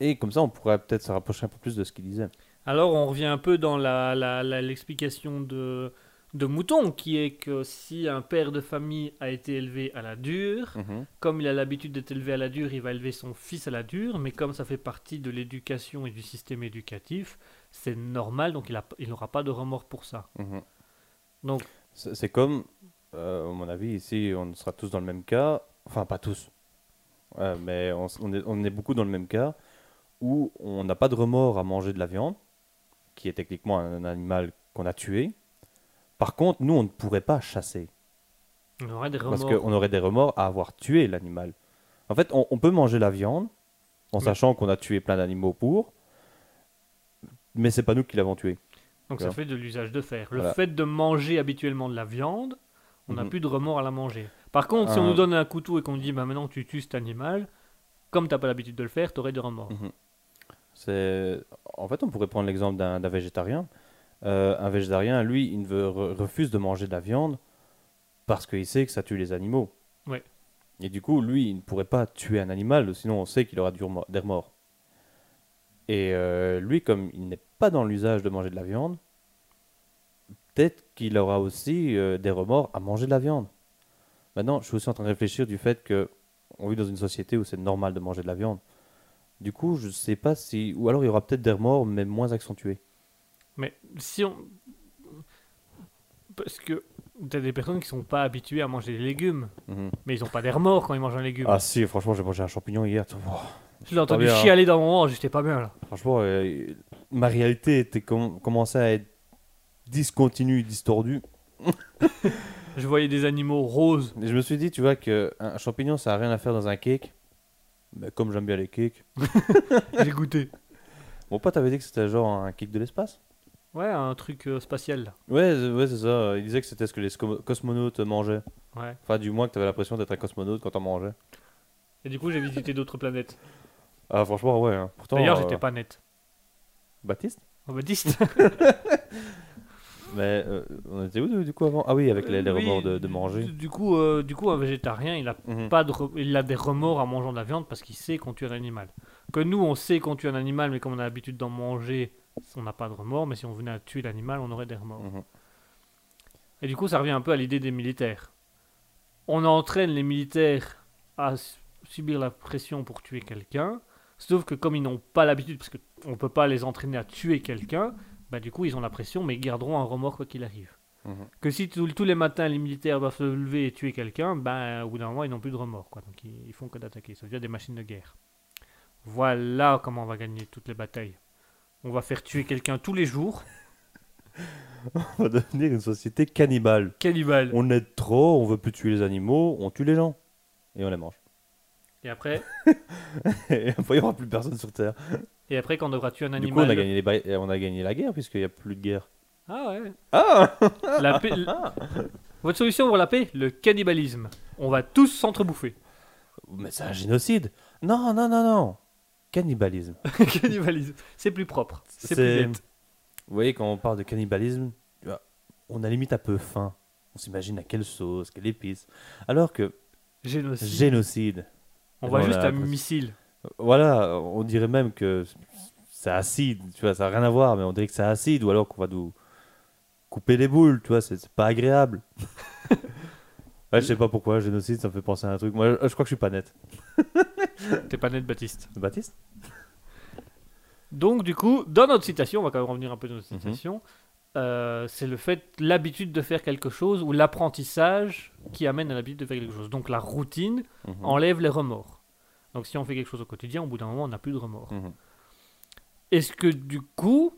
Et comme ça, on pourrait peut-être se rapprocher un peu plus de ce qu'il disait. Alors on revient un peu dans la- la- la- l'explication de, de Mouton, qui est que si un père de famille a été élevé à la dure, Mhm. comme il a l'habitude d'être élevé à la dure, il va élever son fils à la dure, mais comme ça fait partie de l'éducation et du système éducatif, c'est normal, donc il a- il n'aura pas de remords pour ça. Mhm. Donc, C'est comme, euh, à mon avis, ici, on sera tous dans le même cas. Enfin, pas tous. Ouais, mais on, est, on est beaucoup dans le même cas où on n'a pas de remords à manger de la viande, qui est techniquement un animal qu'on a tué. Par contre, nous, on ne pourrait pas chasser. on aurait des Parce remords. qu'on aurait des remords à avoir tué l'animal. En fait, on, on peut manger la viande en sachant qu'on a tué plein d'animaux pour, mais c'est pas nous qui l'avons tué. Donc ça fait de l'usage de fer. Le Voilà. fait de manger habituellement de la viande, on n'a Mhm. plus de remords à la manger. Par contre, si on Un- nous donne un couteau et qu'on nous dit bah, maintenant tu tues cet animal, comme t'as pas l'habitude de le faire, tu aurais des remords. Mhm. C'est... En fait, on pourrait prendre l'exemple d'un, végétarien. Euh, un végétarien, lui, il veut- refuse de manger de la viande parce qu'il sait que ça tue les animaux. Ouais. Et du coup, lui, il ne pourrait pas tuer un animal, sinon on sait qu'il aura du remords- des remords. Et euh, lui, comme il n'est pas dans l'usage de manger de la viande, peut-être qu'il aura aussi euh, des remords à manger de la viande. Maintenant, je suis aussi en train de réfléchir du fait que on vit dans une société où c'est normal de manger de la viande. Du coup, je sais pas si. Ou alors il y aura peut-être des remords, mais moins accentués. Mais si on. Parce que t'as des personnes qui sont pas habituées à manger des légumes, Mhm. mais ils ont pas des remords quand ils mangent un légume. Ah si, franchement, j'ai mangé un champignon hier. Je l'ai entendu bien, hein. chialer dans mon moment, j'étais pas bien là. Franchement, euh, ma réalité était com- commençait à être discontinue, distordue. *laughs* Je voyais des animaux roses. Et je me suis dit, tu vois, que un champignon, ça a rien à faire dans un cake. Mais comme j'aime bien les cakes. *laughs* J'ai goûté. Mon pote avait dit que c'était genre un cake de l'espace. Ouais, un truc euh, spatial. Ouais, c'est- ouais, c'est ça. Il disait que c'était ce que les cosmonautes mangeaient. Ouais. Enfin, du moins que tu avais l'impression d'être un cosmonaute quand on mangeait. Et du coup, j'ai visité d'autres planètes. Ah, franchement, ouais. hein. D'ailleurs, euh, j'étais pas net. Baptiste Oh, Baptiste *laughs* Mais euh, on était où du coup avant? Ah oui, avec les, les Oui, remords de, manger. Du coup, euh, du coup, un végétarien, il a Mhm. pas de il a des remords en mangeant de la viande parce qu'il sait qu'on tue un animal. Que nous, on sait qu'on tue un animal, mais comme on a l'habitude d'en manger, on n'a pas de remords. Mais si on venait à tuer l'animal, on aurait des remords. Mhm. Et du coup, ça revient un peu à l'idée des militaires. On entraîne les militaires à subir la pression pour tuer quelqu'un, sauf que comme ils n'ont pas l'habitude, parce qu'on ne peut pas les entraîner à tuer quelqu'un, bah du coup, ils ont la pression, mais ils garderont un remords quoi qu'il arrive. Mhm. Que si tous tous les matins, les militaires doivent se lever et tuer quelqu'un, ben au bout d'un moment, ils n'ont plus de remords. Quoi. Donc ils, ils font que d'attaquer. Ça devient des machines de guerre. Voilà comment on va gagner toutes les batailles. On va faire tuer quelqu'un tous les jours. *laughs* On va devenir une société cannibale. Cannibale. On aide trop, on veut plus tuer les animaux, on tue les gens. Et on les mange. Et après, *laughs* Et après, il n'y aura plus personne sur Terre. et après, quand on devra tuer un Du animal. coup, on a gagné, les ba- et on a gagné la guerre puisqu'il n'y a plus de guerre. Ah ouais. Ah *laughs* La paix- l- Votre solution pour la paix Le cannibalisme. On va tous s'entrebouffer. Mais c'est un génocide Non, non, non, non Cannibalisme. *laughs* cannibalisme. C'est plus propre. C'est plus net. Vous voyez, quand on parle de cannibalisme, on a limite un peu faim. On s'imagine à quelle sauce, quelle épice. Alors que Génocide. génocide, On voit juste un missile. voilà, on dirait même que c'est acide, tu vois, ça n'a rien à voir, mais on dirait que c'est acide, ou alors qu'on va nous couper les boules, tu vois, c'est pas agréable. *laughs* ouais, je sais pas pourquoi, génocide, ça me fait penser à un truc. Moi, je, je crois que je suis pas net. *laughs* T'es pas net, Baptiste. Baptiste? Donc, du coup, dans notre citation, on va quand même revenir un peu dans notre Mhm. citation, euh, c'est le fait, l'habitude de faire quelque chose ou l'apprentissage qui amène à l'habitude de faire quelque chose. Donc, la routine Mhm. enlève les remords. Donc, si on fait quelque chose au quotidien, au bout d'un moment, on n'a plus de remords. Mhm. Est-ce que, du coup,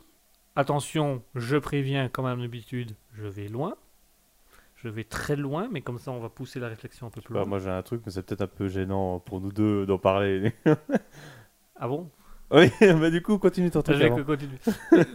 attention, je préviens quand même d'habitude, je vais loin. Je vais très loin, mais comme ça, on va pousser la réflexion un peu plus loin. moi j'ai un truc, mais c'est peut-être un peu gênant pour nous deux d'en parler. Ah bon? Oui, *laughs* bah du coup, continue ton truc. avant.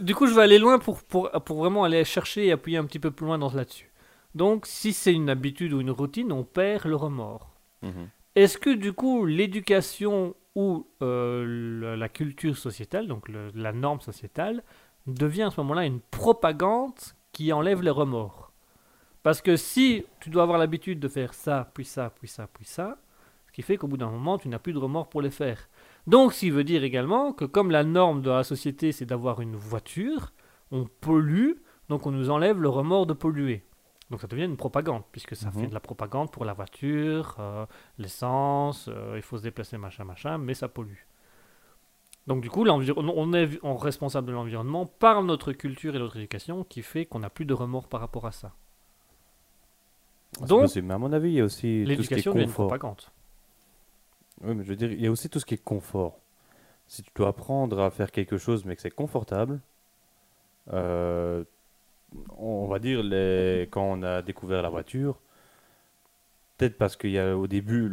*laughs* du coup, je vais aller loin pour, pour, pour vraiment aller chercher et appuyer un petit peu plus loin dans là-dessus. Donc, si c'est une habitude ou une routine, on perd le remords. Mhm. Est-ce que du coup, l'éducation ou euh, le- la culture sociétale, donc le- la norme sociétale, devient à ce moment-là une propagande qui enlève les remords? Parce que si tu dois avoir l'habitude de faire ça, puis ça, puis ça, puis ça, ce qui fait qu'au bout d'un moment, tu n'as plus de remords pour les faire. Donc, ce qui veut dire également que comme la norme de la société, c'est d'avoir une voiture, on pollue, donc on nous enlève le remords de polluer. Donc ça devient une propagande, puisque ça Mhm. fait de la propagande pour la voiture, euh, l'essence, euh, il faut se déplacer, machin, machin, mais ça pollue. Donc du coup, on est on est responsable de l'environnement par notre culture et notre éducation qui fait qu'on n'a plus de remords par rapport à ça. Donc, mais à mon avis, il y a aussi ce qui est l'éducation devient une propagande. Oui, mais je veux dire, il y a aussi tout ce qui est confort. Si tu dois apprendre à faire quelque chose, mais que c'est confortable, euh, on va dire, les... quand on a découvert la voiture, peut-être parce qu'il y a au début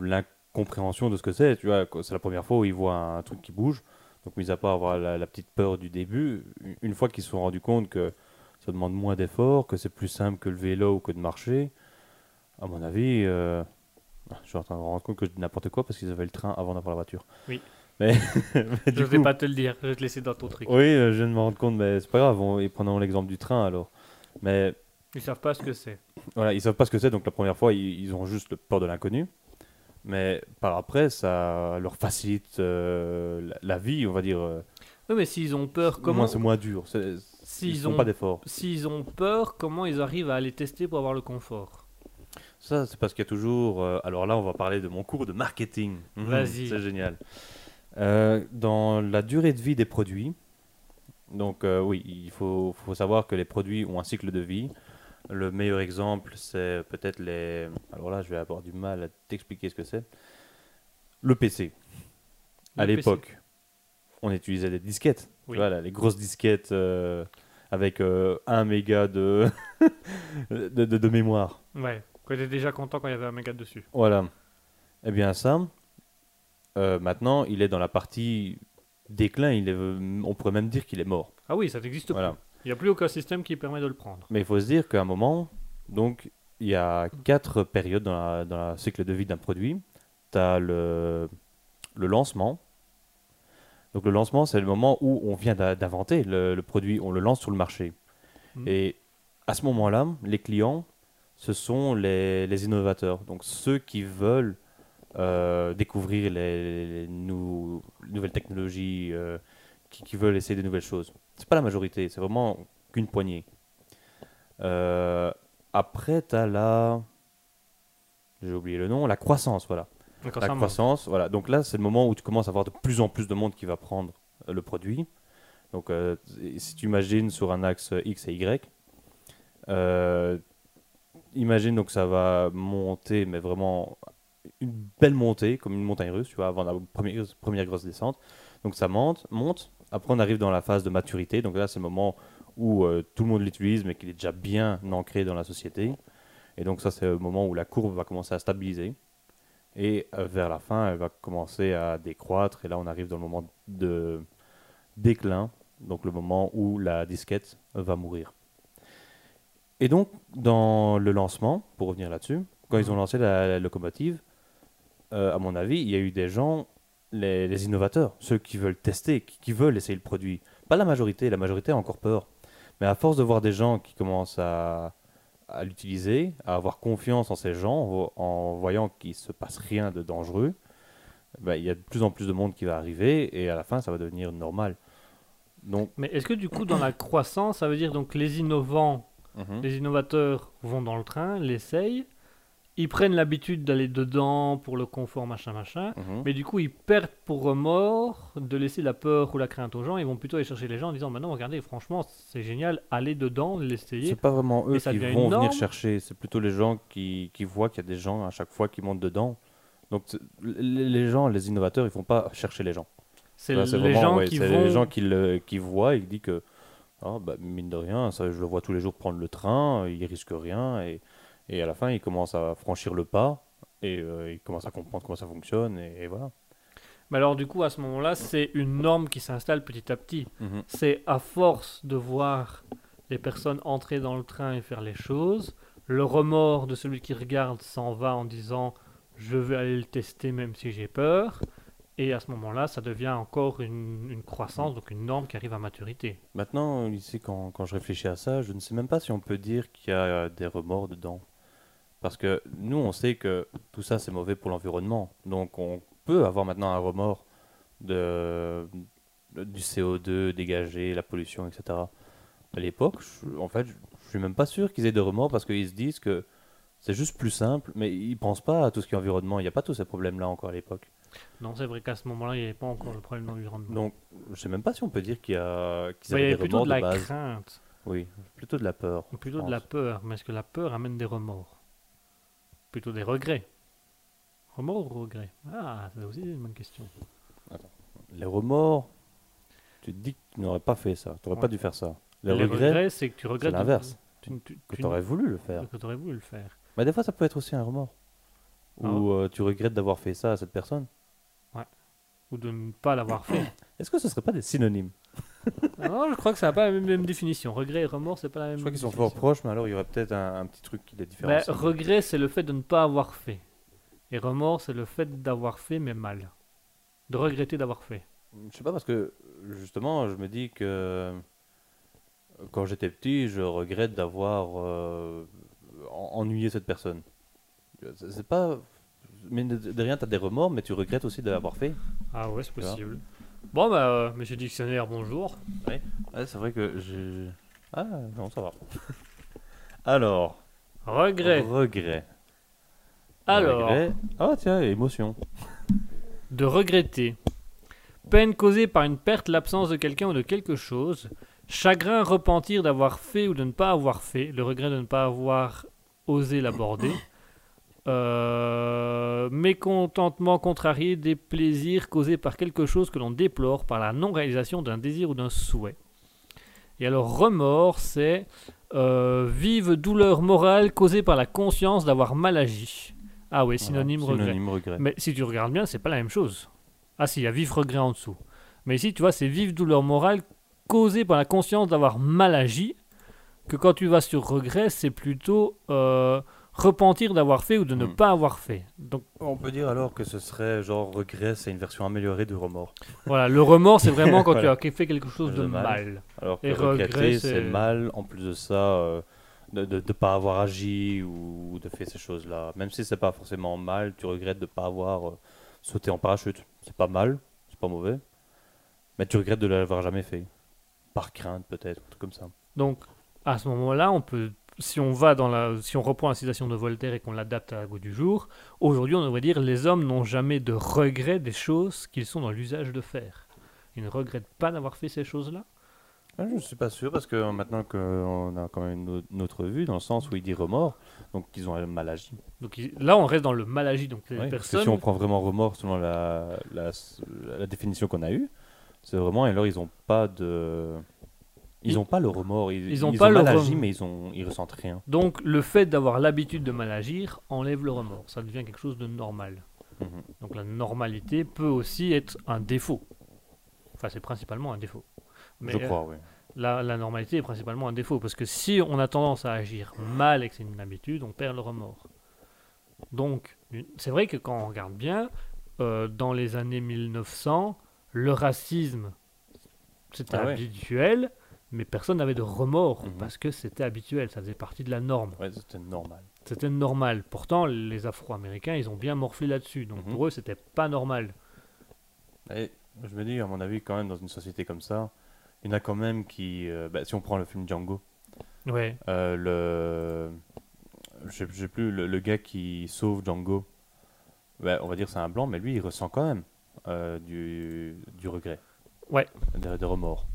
l'incompréhension de ce que c'est, tu vois, c'est la première fois où ils voient un truc qui bouge, donc mis à part avoir la, la petite peur du début, une fois qu'ils se sont rendus compte que ça demande moins d'efforts, que c'est plus simple que le vélo ou que de marcher, à mon avis, euh, je suis en train de me rendre compte que je dis n'importe quoi parce qu'ils avaient le train avant d'avoir la voiture. Oui. Mais, *laughs* mais Je du vais coup, pas te le dire, je vais te laisser dans ton truc. oui, euh, je viens de me rendre compte, mais c'est pas grave, on, et prenons l'exemple du train alors. Mais Ils savent pas ce que c'est. voilà, ils savent pas ce que c'est, donc la première fois, ils, ils ont juste le peur de l'inconnu. Mais par après, ça leur facilite euh, la, la vie, on va dire. euh, Oui, mais s'ils ont peur, comment c'est moins dur. c'est- S'ils Ils font ont- pas d'efforts. S'ils ont peur, comment ils arrivent à aller tester pour avoir le confort? Ça, c'est parce qu'il y a toujours. euh, alors là, on va parler de mon cours de marketing. Mhm, Vas-y. C'est génial. Euh, dans la durée de vie des produits, donc euh, oui, il faut, faut savoir que les produits ont un cycle de vie. Le meilleur exemple, c'est peut-être les. Alors là, je vais avoir du mal à t'expliquer ce que c'est. Le PC. à Le PC. l'époque, on utilisait des disquettes. Oui. Voilà, les grosses disquettes euh, avec 1 méga de, *laughs* de, de- de mémoire. Ouais, qu'on était déjà content quand il y avait un méga dessus. Voilà. Eh bien, ça, euh, maintenant, il est dans la partie déclin. Il est, on pourrait même dire qu'il est mort. Ah oui, ça n'existe Voilà. plus. Il n'y a plus aucun système qui permet de le prendre. Mais il faut se dire qu'à un moment, donc, il y a quatre périodes dans la, dans la cycle de vie d'un produit. Tu as le, le lancement. Donc, le lancement, c'est le moment où on vient d'inventer le, le produit, on le lance sur le marché. Mhm. Et à ce moment-là, les clients, ce sont les, les innovateurs. Donc, ceux qui veulent euh, découvrir les, les nou- nouvelles technologies, euh, qui, qui veulent essayer de nouvelles choses. C'est pas la majorité, c'est vraiment qu'une poignée. Euh, après, tu as la. J'ai oublié le nom, la croissance, voilà. La croissance, voilà. Donc là, c'est le moment où tu commences à avoir de plus en plus de monde qui va prendre le produit. Donc, si tu imagines sur un axe X et Y, imagine donc ça va monter, mais vraiment une belle montée, comme une montagne russe, tu vois, avant la première, première grosse descente. Donc ça monte, monte. Après, on arrive dans la phase de maturité. Donc là, c'est le moment où euh, tout le monde l'utilise, mais qu'il est déjà bien ancré dans la société. Et donc ça, c'est le moment où la courbe va commencer à stabiliser. Et euh, vers la fin, elle va commencer à décroître. Et là, on arrive dans le moment de déclin, donc le moment où la disquette va mourir. Et donc, dans le lancement, pour revenir là-dessus, quand ils ont lancé la, la locomotive, euh, à mon avis, il y a eu des gens, les, les innovateurs, ceux qui veulent tester, qui, qui veulent essayer le produit. Pas la majorité, la majorité a encore peur. Mais à force de voir des gens qui commencent à, à l'utiliser, à avoir confiance en ces gens, en, vo- en voyant qu'il se passe rien de dangereux, ben, il y a de plus en plus de monde qui va arriver et à la fin, ça va devenir normal. Donc, Mais est-ce que du coup, dans la croissance, ça veut dire donc les innovants, mhm, les innovateurs vont dans le train, l'essayent, ils prennent l'habitude d'aller dedans pour le confort, machin, machin, mhm. mais du coup, ils perdent pour remords de laisser la peur ou la crainte aux gens, ils vont plutôt aller chercher les gens en disant, maintenant, regardez, franchement, c'est génial, allez dedans, l'essayer. c'est pas vraiment eux qui vont venir chercher, c'est plutôt les gens qui, qui voient qu'il y a des gens à chaque fois qui montent dedans. Donc, les gens, les innovateurs, ils vont pas chercher les gens. C'est les vraiment, gens ouais, qui vont... les gens qui, le, qui voient et qui disent que, bah, mine de rien, ça, je le vois tous les jours prendre le train, il risque rien, et, et à la fin, il commence à franchir le pas, et euh, il commence à comprendre comment ça fonctionne, et, et voilà. Mais alors du coup, à ce moment-là, c'est une norme qui s'installe petit à petit. Mhm. C'est à force de voir les personnes entrer dans le train et faire les choses, le remords de celui qui regarde s'en va en disant je vais aller le tester même si j'ai peur. Et à ce moment-là, ça devient encore une, croissance, donc une norme qui arrive à maturité. Maintenant, ici, quand, je réfléchis à ça, je ne sais même pas si on peut dire qu'il y a euh, des remords dedans. Parce que nous, on sait que tout ça, c'est mauvais pour l'environnement. Donc, on peut avoir maintenant un remords du CO2 dégagé, la pollution, etc. À l'époque, en fait, je je suis même pas sûr qu'ils aient des remords parce qu'ils se disent que c'est juste plus simple, mais ils pensent pas à tout ce qui est environnement. Il n'y a pas tous ces problèmes-là encore à l'époque. Non, c'est vrai qu'à ce moment-là, il n'y avait pas encore le problème d'environnement. Donc, je sais même pas si on peut dire qu'il y a qu'ils Bah, il y avait des plutôt remords de la base. crainte, Oui, plutôt de la peur. plutôt de la peur. Mais est-ce que la peur amène des remords? Plutôt des regrets. Remords ou regrets? Ah, c'est aussi une bonne question. Les remords, tu te dis que tu n'aurais pas fait ça, tu n'aurais Ouais. pas dû faire ça. Les, Les regrets, regrets, c'est que tu regrettes. l'inverse. Que tu- aurais voulu le faire. que t'aurais voulu le faire. Mais des fois, ça peut être aussi un remords. Ah Ou euh, tu regrettes d'avoir fait ça à cette personne. Ou de ne pas l'avoir fait. *coughs* Est-ce que ce serait pas des synonymes? Ah non, je crois que ça n'a pas la même, même définition. Regret et remords, c'est pas la même Je crois qu'ils sont fort proches, mais alors il y aurait peut-être un, un petit truc qui les Bah, différencie. regret, c'est le fait de ne pas avoir fait. Et remords, c'est le fait d'avoir fait, mais mal. De regretter d'avoir fait. Je sais pas, parce que justement, je me dis que quand j'étais petit, je regrette d'avoir euh, en- ennuyé cette personne. C'est pas. Mais de, de rien, tu as des remords, mais tu regrettes aussi de l'avoir fait. Ah ouais, c'est possible. Bon, bah, euh, monsieur dictionnaire, bonjour. Ouais, c'est vrai que j'ai. Ah, non, ça va. *laughs* Alors, Regret. regret. Alors, Regret. Ah, tiens, émotion. *laughs* de regretter. Peine causée par une perte, l'absence de quelqu'un ou de quelque chose. Chagrin, repentir d'avoir fait ou de ne pas avoir fait. Le regret de ne pas avoir osé l'aborder. *coughs* Euh, mécontentement contrarié des plaisirs causés par quelque chose que l'on déplore par la non-réalisation d'un désir ou d'un souhait. Et alors remords, c'est euh, vive douleur morale causée par la conscience d'avoir mal agi. Ah oui, synonyme Voilà, regret. Synonyme regret. Mais si tu regardes bien, c'est pas la même chose. Ah si, il y a vif regret en dessous. Mais ici, tu vois, c'est vive douleur morale causée par la conscience d'avoir mal agi. Que quand tu vas sur regret, c'est plutôt euh, repentir d'avoir fait ou de ne Hmm. pas avoir fait. Donc On peut dire alors que ce serait genre regret, c'est une version améliorée du remords. voilà, le remords, c'est vraiment *laughs* quand Voilà. tu as fait quelque chose de De mal. mal. Alors que Et regret, regretter, c'est- mal, en plus de ça, euh, de ne pas avoir agi ou de faire ces choses-là. Même si c'est pas forcément mal, tu regrettes de ne pas avoir euh, sauté en parachute. C'est pas mal, c'est pas mauvais. Mais tu regrettes de l'avoir jamais fait. Par crainte peut-être, un truc comme ça. Donc à ce moment-là, on peut, si on va dans la, si on reprend la citation de Voltaire et qu'on l'adapte à la goût du jour, aujourd'hui on devrait dire les hommes n'ont jamais de regret des choses qu'ils sont dans l'usage de faire. Ils ne regrettent pas d'avoir fait ces choses-là? Ah, je ne suis pas sûr parce que maintenant qu'on a quand même une autre- vue, dans le sens où il dit remords, donc ils ont mal agi. Donc là, on reste dans le mal agi. Donc les personnes, si on prend vraiment remords selon la, la, la définition qu'on a eue, c'est vraiment, et alors ils n'ont pas de. Ils Ils- n'ont pas le remords, ils, ils ont pas le mal agi, mais ils, ont, ils ressentent rien. donc le fait d'avoir l'habitude de mal agir enlève le remords. Ça devient quelque chose de normal. Mhm. Donc la normalité peut aussi être un défaut. Enfin, c'est principalement un défaut. Mais, Je euh, crois, oui. La, la normalité est principalement un défaut, parce que si on a tendance à agir mal et que c'est une habitude, on perd le remords. Donc, c'est vrai que quand on regarde bien, euh, dans les années 1900, le racisme, c'était Ah ouais. Mais personne n'avait de remords, Mhm. parce que c'était habituel, ça faisait partie de la norme. Ouais, c'était normal. C'était normal. Pourtant, les Afro-Américains, ils ont bien morflé là-dessus, donc Mhm. pour eux, c'était pas normal. Et je me dis, à mon avis, quand même, dans une société comme ça, Il y en a quand même qui. euh, bah, si on prend le film Django, Ouais. euh, le. Je sais- plus, le, le gars qui sauve Django, ouais, on va dire c'est un blanc, mais lui il ressent quand même euh, du, du regret. Ouais. Des, des remords.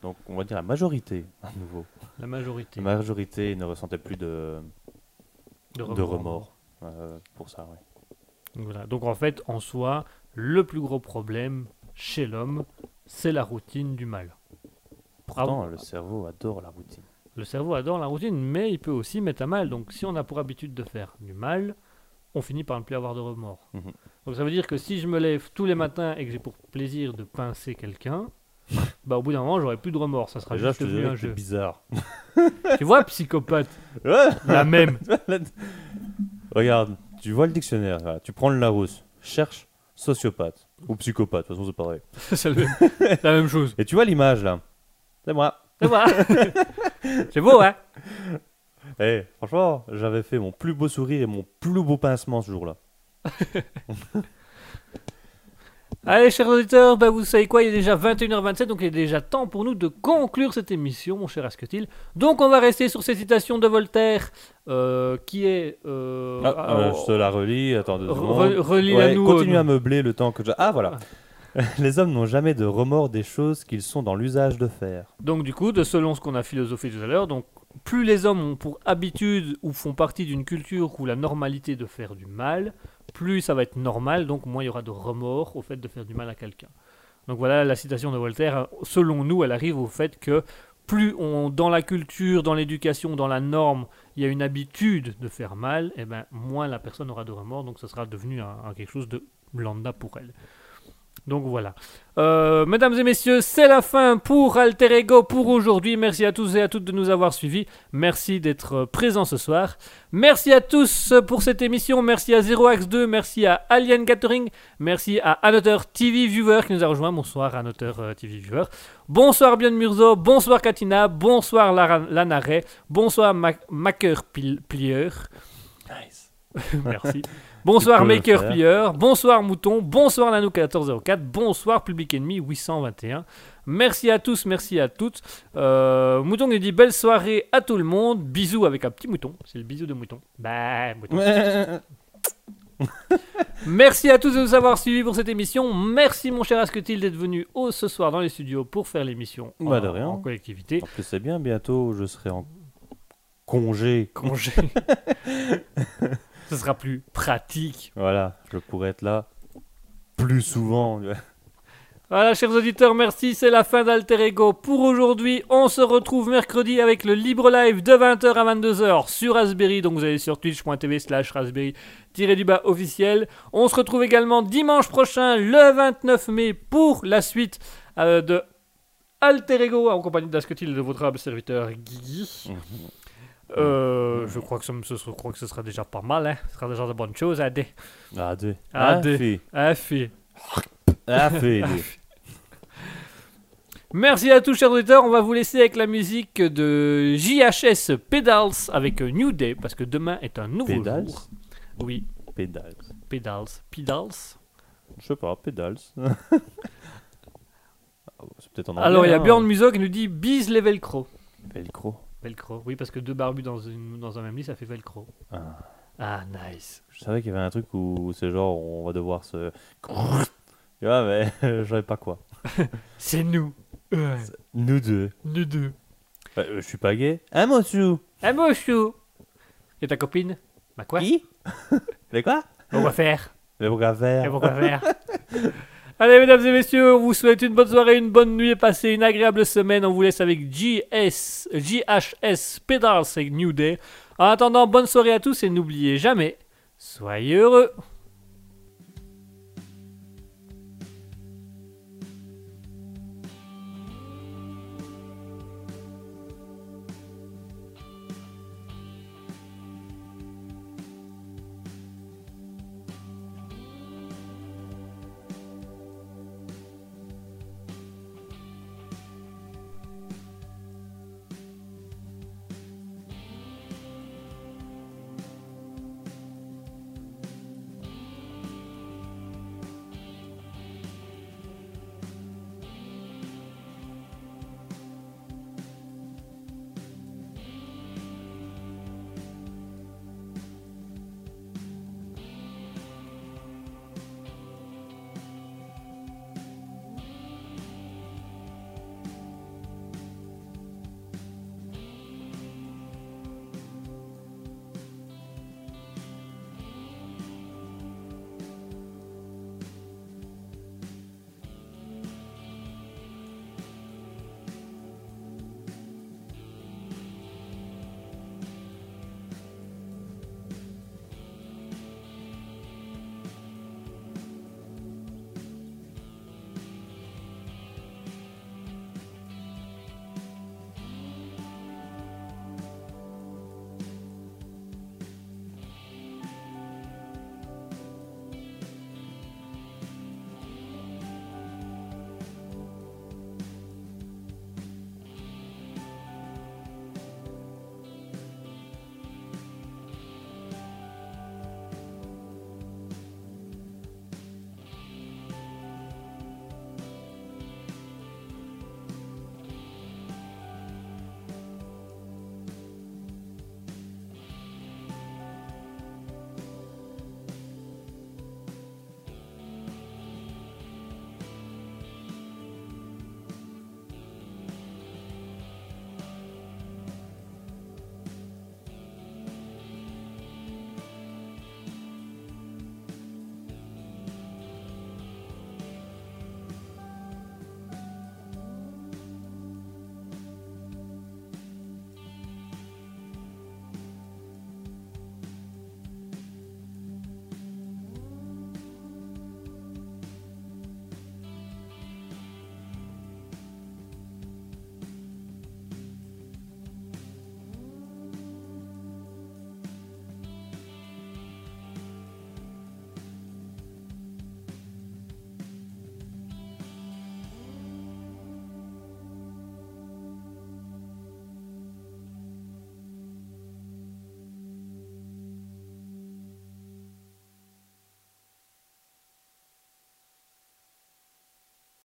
Donc on va dire la majorité, à nouveau. La majorité. La majorité ne ressentait plus de, de de remords euh, pour ça, ouais. Donc Voilà. Donc en fait, en soi, le plus gros problème chez l'homme, c'est la routine du mal. Pourtant, le cerveau adore la routine. Le cerveau adore la routine, mais il peut aussi mettre à mal. Donc si on a pour habitude de faire du mal, on finit par ne plus avoir de remords. Mhm. Donc ça veut dire que si je me lève tous les matins et que j'ai pour plaisir de pincer quelqu'un, *laughs* bah au bout d'un moment j'aurai plus de remords. Ça sera Déjà, je juste te un jeu. bizarre. *laughs* tu vois, psychopathe, *laughs* Ouais. la même. Regarde, tu vois le dictionnaire, là, tu prends le Larousse, cherche sociopathe ou psychopathe, de toute façon c'est pareil. c'est même- la même chose. Et tu vois l'image là C'est moi. C'est vrai. c'est beau, hein Eh, franchement, j'avais fait mon plus beau sourire et mon plus beau pincement ce jour-là. Allez, chers auditeurs, bah, vous savez quoi, il est déjà 21h27, donc il est déjà temps pour nous de conclure cette émission, mon cher Asketil. Donc on va rester sur cette citation de Voltaire, euh, qui est... euh, Ah, ah, euh, je te la relis, attends deux secondes. relis-la Ouais, nous. continue à meubler le temps que je... Ah voilà. *laughs* Les hommes n'ont jamais de remords des choses qu'ils sont dans l'usage de faire. Donc du coup, de selon ce qu'on a philosophé tout à l'heure, donc plus les hommes ont pour habitude ou font partie d'une culture où la normalité de faire du mal, plus ça va être normal, donc moins il y aura de remords au fait de faire du mal à quelqu'un. Donc voilà la citation de Voltaire, selon nous, elle arrive au fait que plus on, dans la culture, dans l'éducation, dans la norme, il y a une habitude de faire mal, et ben moins la personne aura de remords, donc ça sera devenu un quelque chose de lambda pour elle. Donc voilà. Euh, mesdames et messieurs, c'est la fin pour Alter Ego pour aujourd'hui. Merci à tous et à toutes de nous avoir suivis. Merci d'être présents ce soir. Merci à tous pour cette émission. Merci à Zero Axe 2. Merci à Alien Gathering. Merci à Annoteur TV Viewer qui nous a rejoint. Bonsoir Annoteur euh, TV Viewer. Bonsoir Björn Murzo. Bonsoir Katina. Bonsoir Lana Ray. Bonsoir Ma Maker Pil- Plier. Nice. *laughs* Merci. *laughs* Bonsoir Maker. Plier, bonsoir Mouton, bonsoir Nano 1404, bonsoir Public Enemy 821. Merci à tous, merci à toutes. Euh, mouton nous dit belle soirée à tout le monde. Bisous avec un petit mouton. C'est le bisou de mouton. Bah, mouton. *laughs* Merci à tous de nous avoir suivis pour cette émission. Merci mon cher Asketil d'être venu au ce soir dans les studios pour faire l'émission Bah, en, de rien. en collectivité. En plus, c'est bien, bientôt je serai en congé. Congé. *laughs* Ce sera plus pratique. Voilà, je pourrais être là plus souvent. *laughs* Voilà, chers auditeurs, merci. C'est la fin d'Alter Ego pour aujourd'hui. On se retrouve mercredi avec le libre live de 20h à 22h sur Raspberry. Donc vous allez sur twitch.tv slash raspberry-du-bas officiel. On se retrouve également dimanche prochain, le 29 mai, pour la suite euh, de Alter Ego en compagnie d'Asketil et de votre humble serviteur Guigui. Euh, je crois que ce, ce- je crois que ce sera déjà pas mal, hein. Ce sera déjà de bonnes choses fait. Ah, fait. Ah, fait. Merci à tous, chers auditeurs. On va vous laisser avec la musique de JHS Pedals avec New Day, parce que demain est un nouveau Pedals jour. Oui, Pédales. Pedals. Pedals. Je sais pas, pédales. *laughs* Ah. Alors, il y a hein. Bjorn Muso qui nous dit bise les velcro. Velcro. Velcro, oui, parce que deux barbus dans, une- dans un même lit, ça fait velcro. Ah. Ah, nice. Je savais qu'il y avait un truc où c'est genre on va devoir se. *laughs* Tu vois, mais *laughs* je savais pas quoi. *laughs* C'est nous. Ouais, Nous deux. nous deux. Bah, euh, je suis pas gay. Un mot sous. Un beau chou. Et ta copine? Bah quoi? Qui? Mais quoi? On va faire. Mais pourquoi Et faire pourquoi faire? Allez, mesdames et messieurs, on vous souhaite une bonne soirée, une bonne nuit et passez une agréable semaine. On vous laisse avec JS, JHS Pedals avec New Day. En attendant, bonne soirée à tous et n'oubliez jamais, soyez heureux.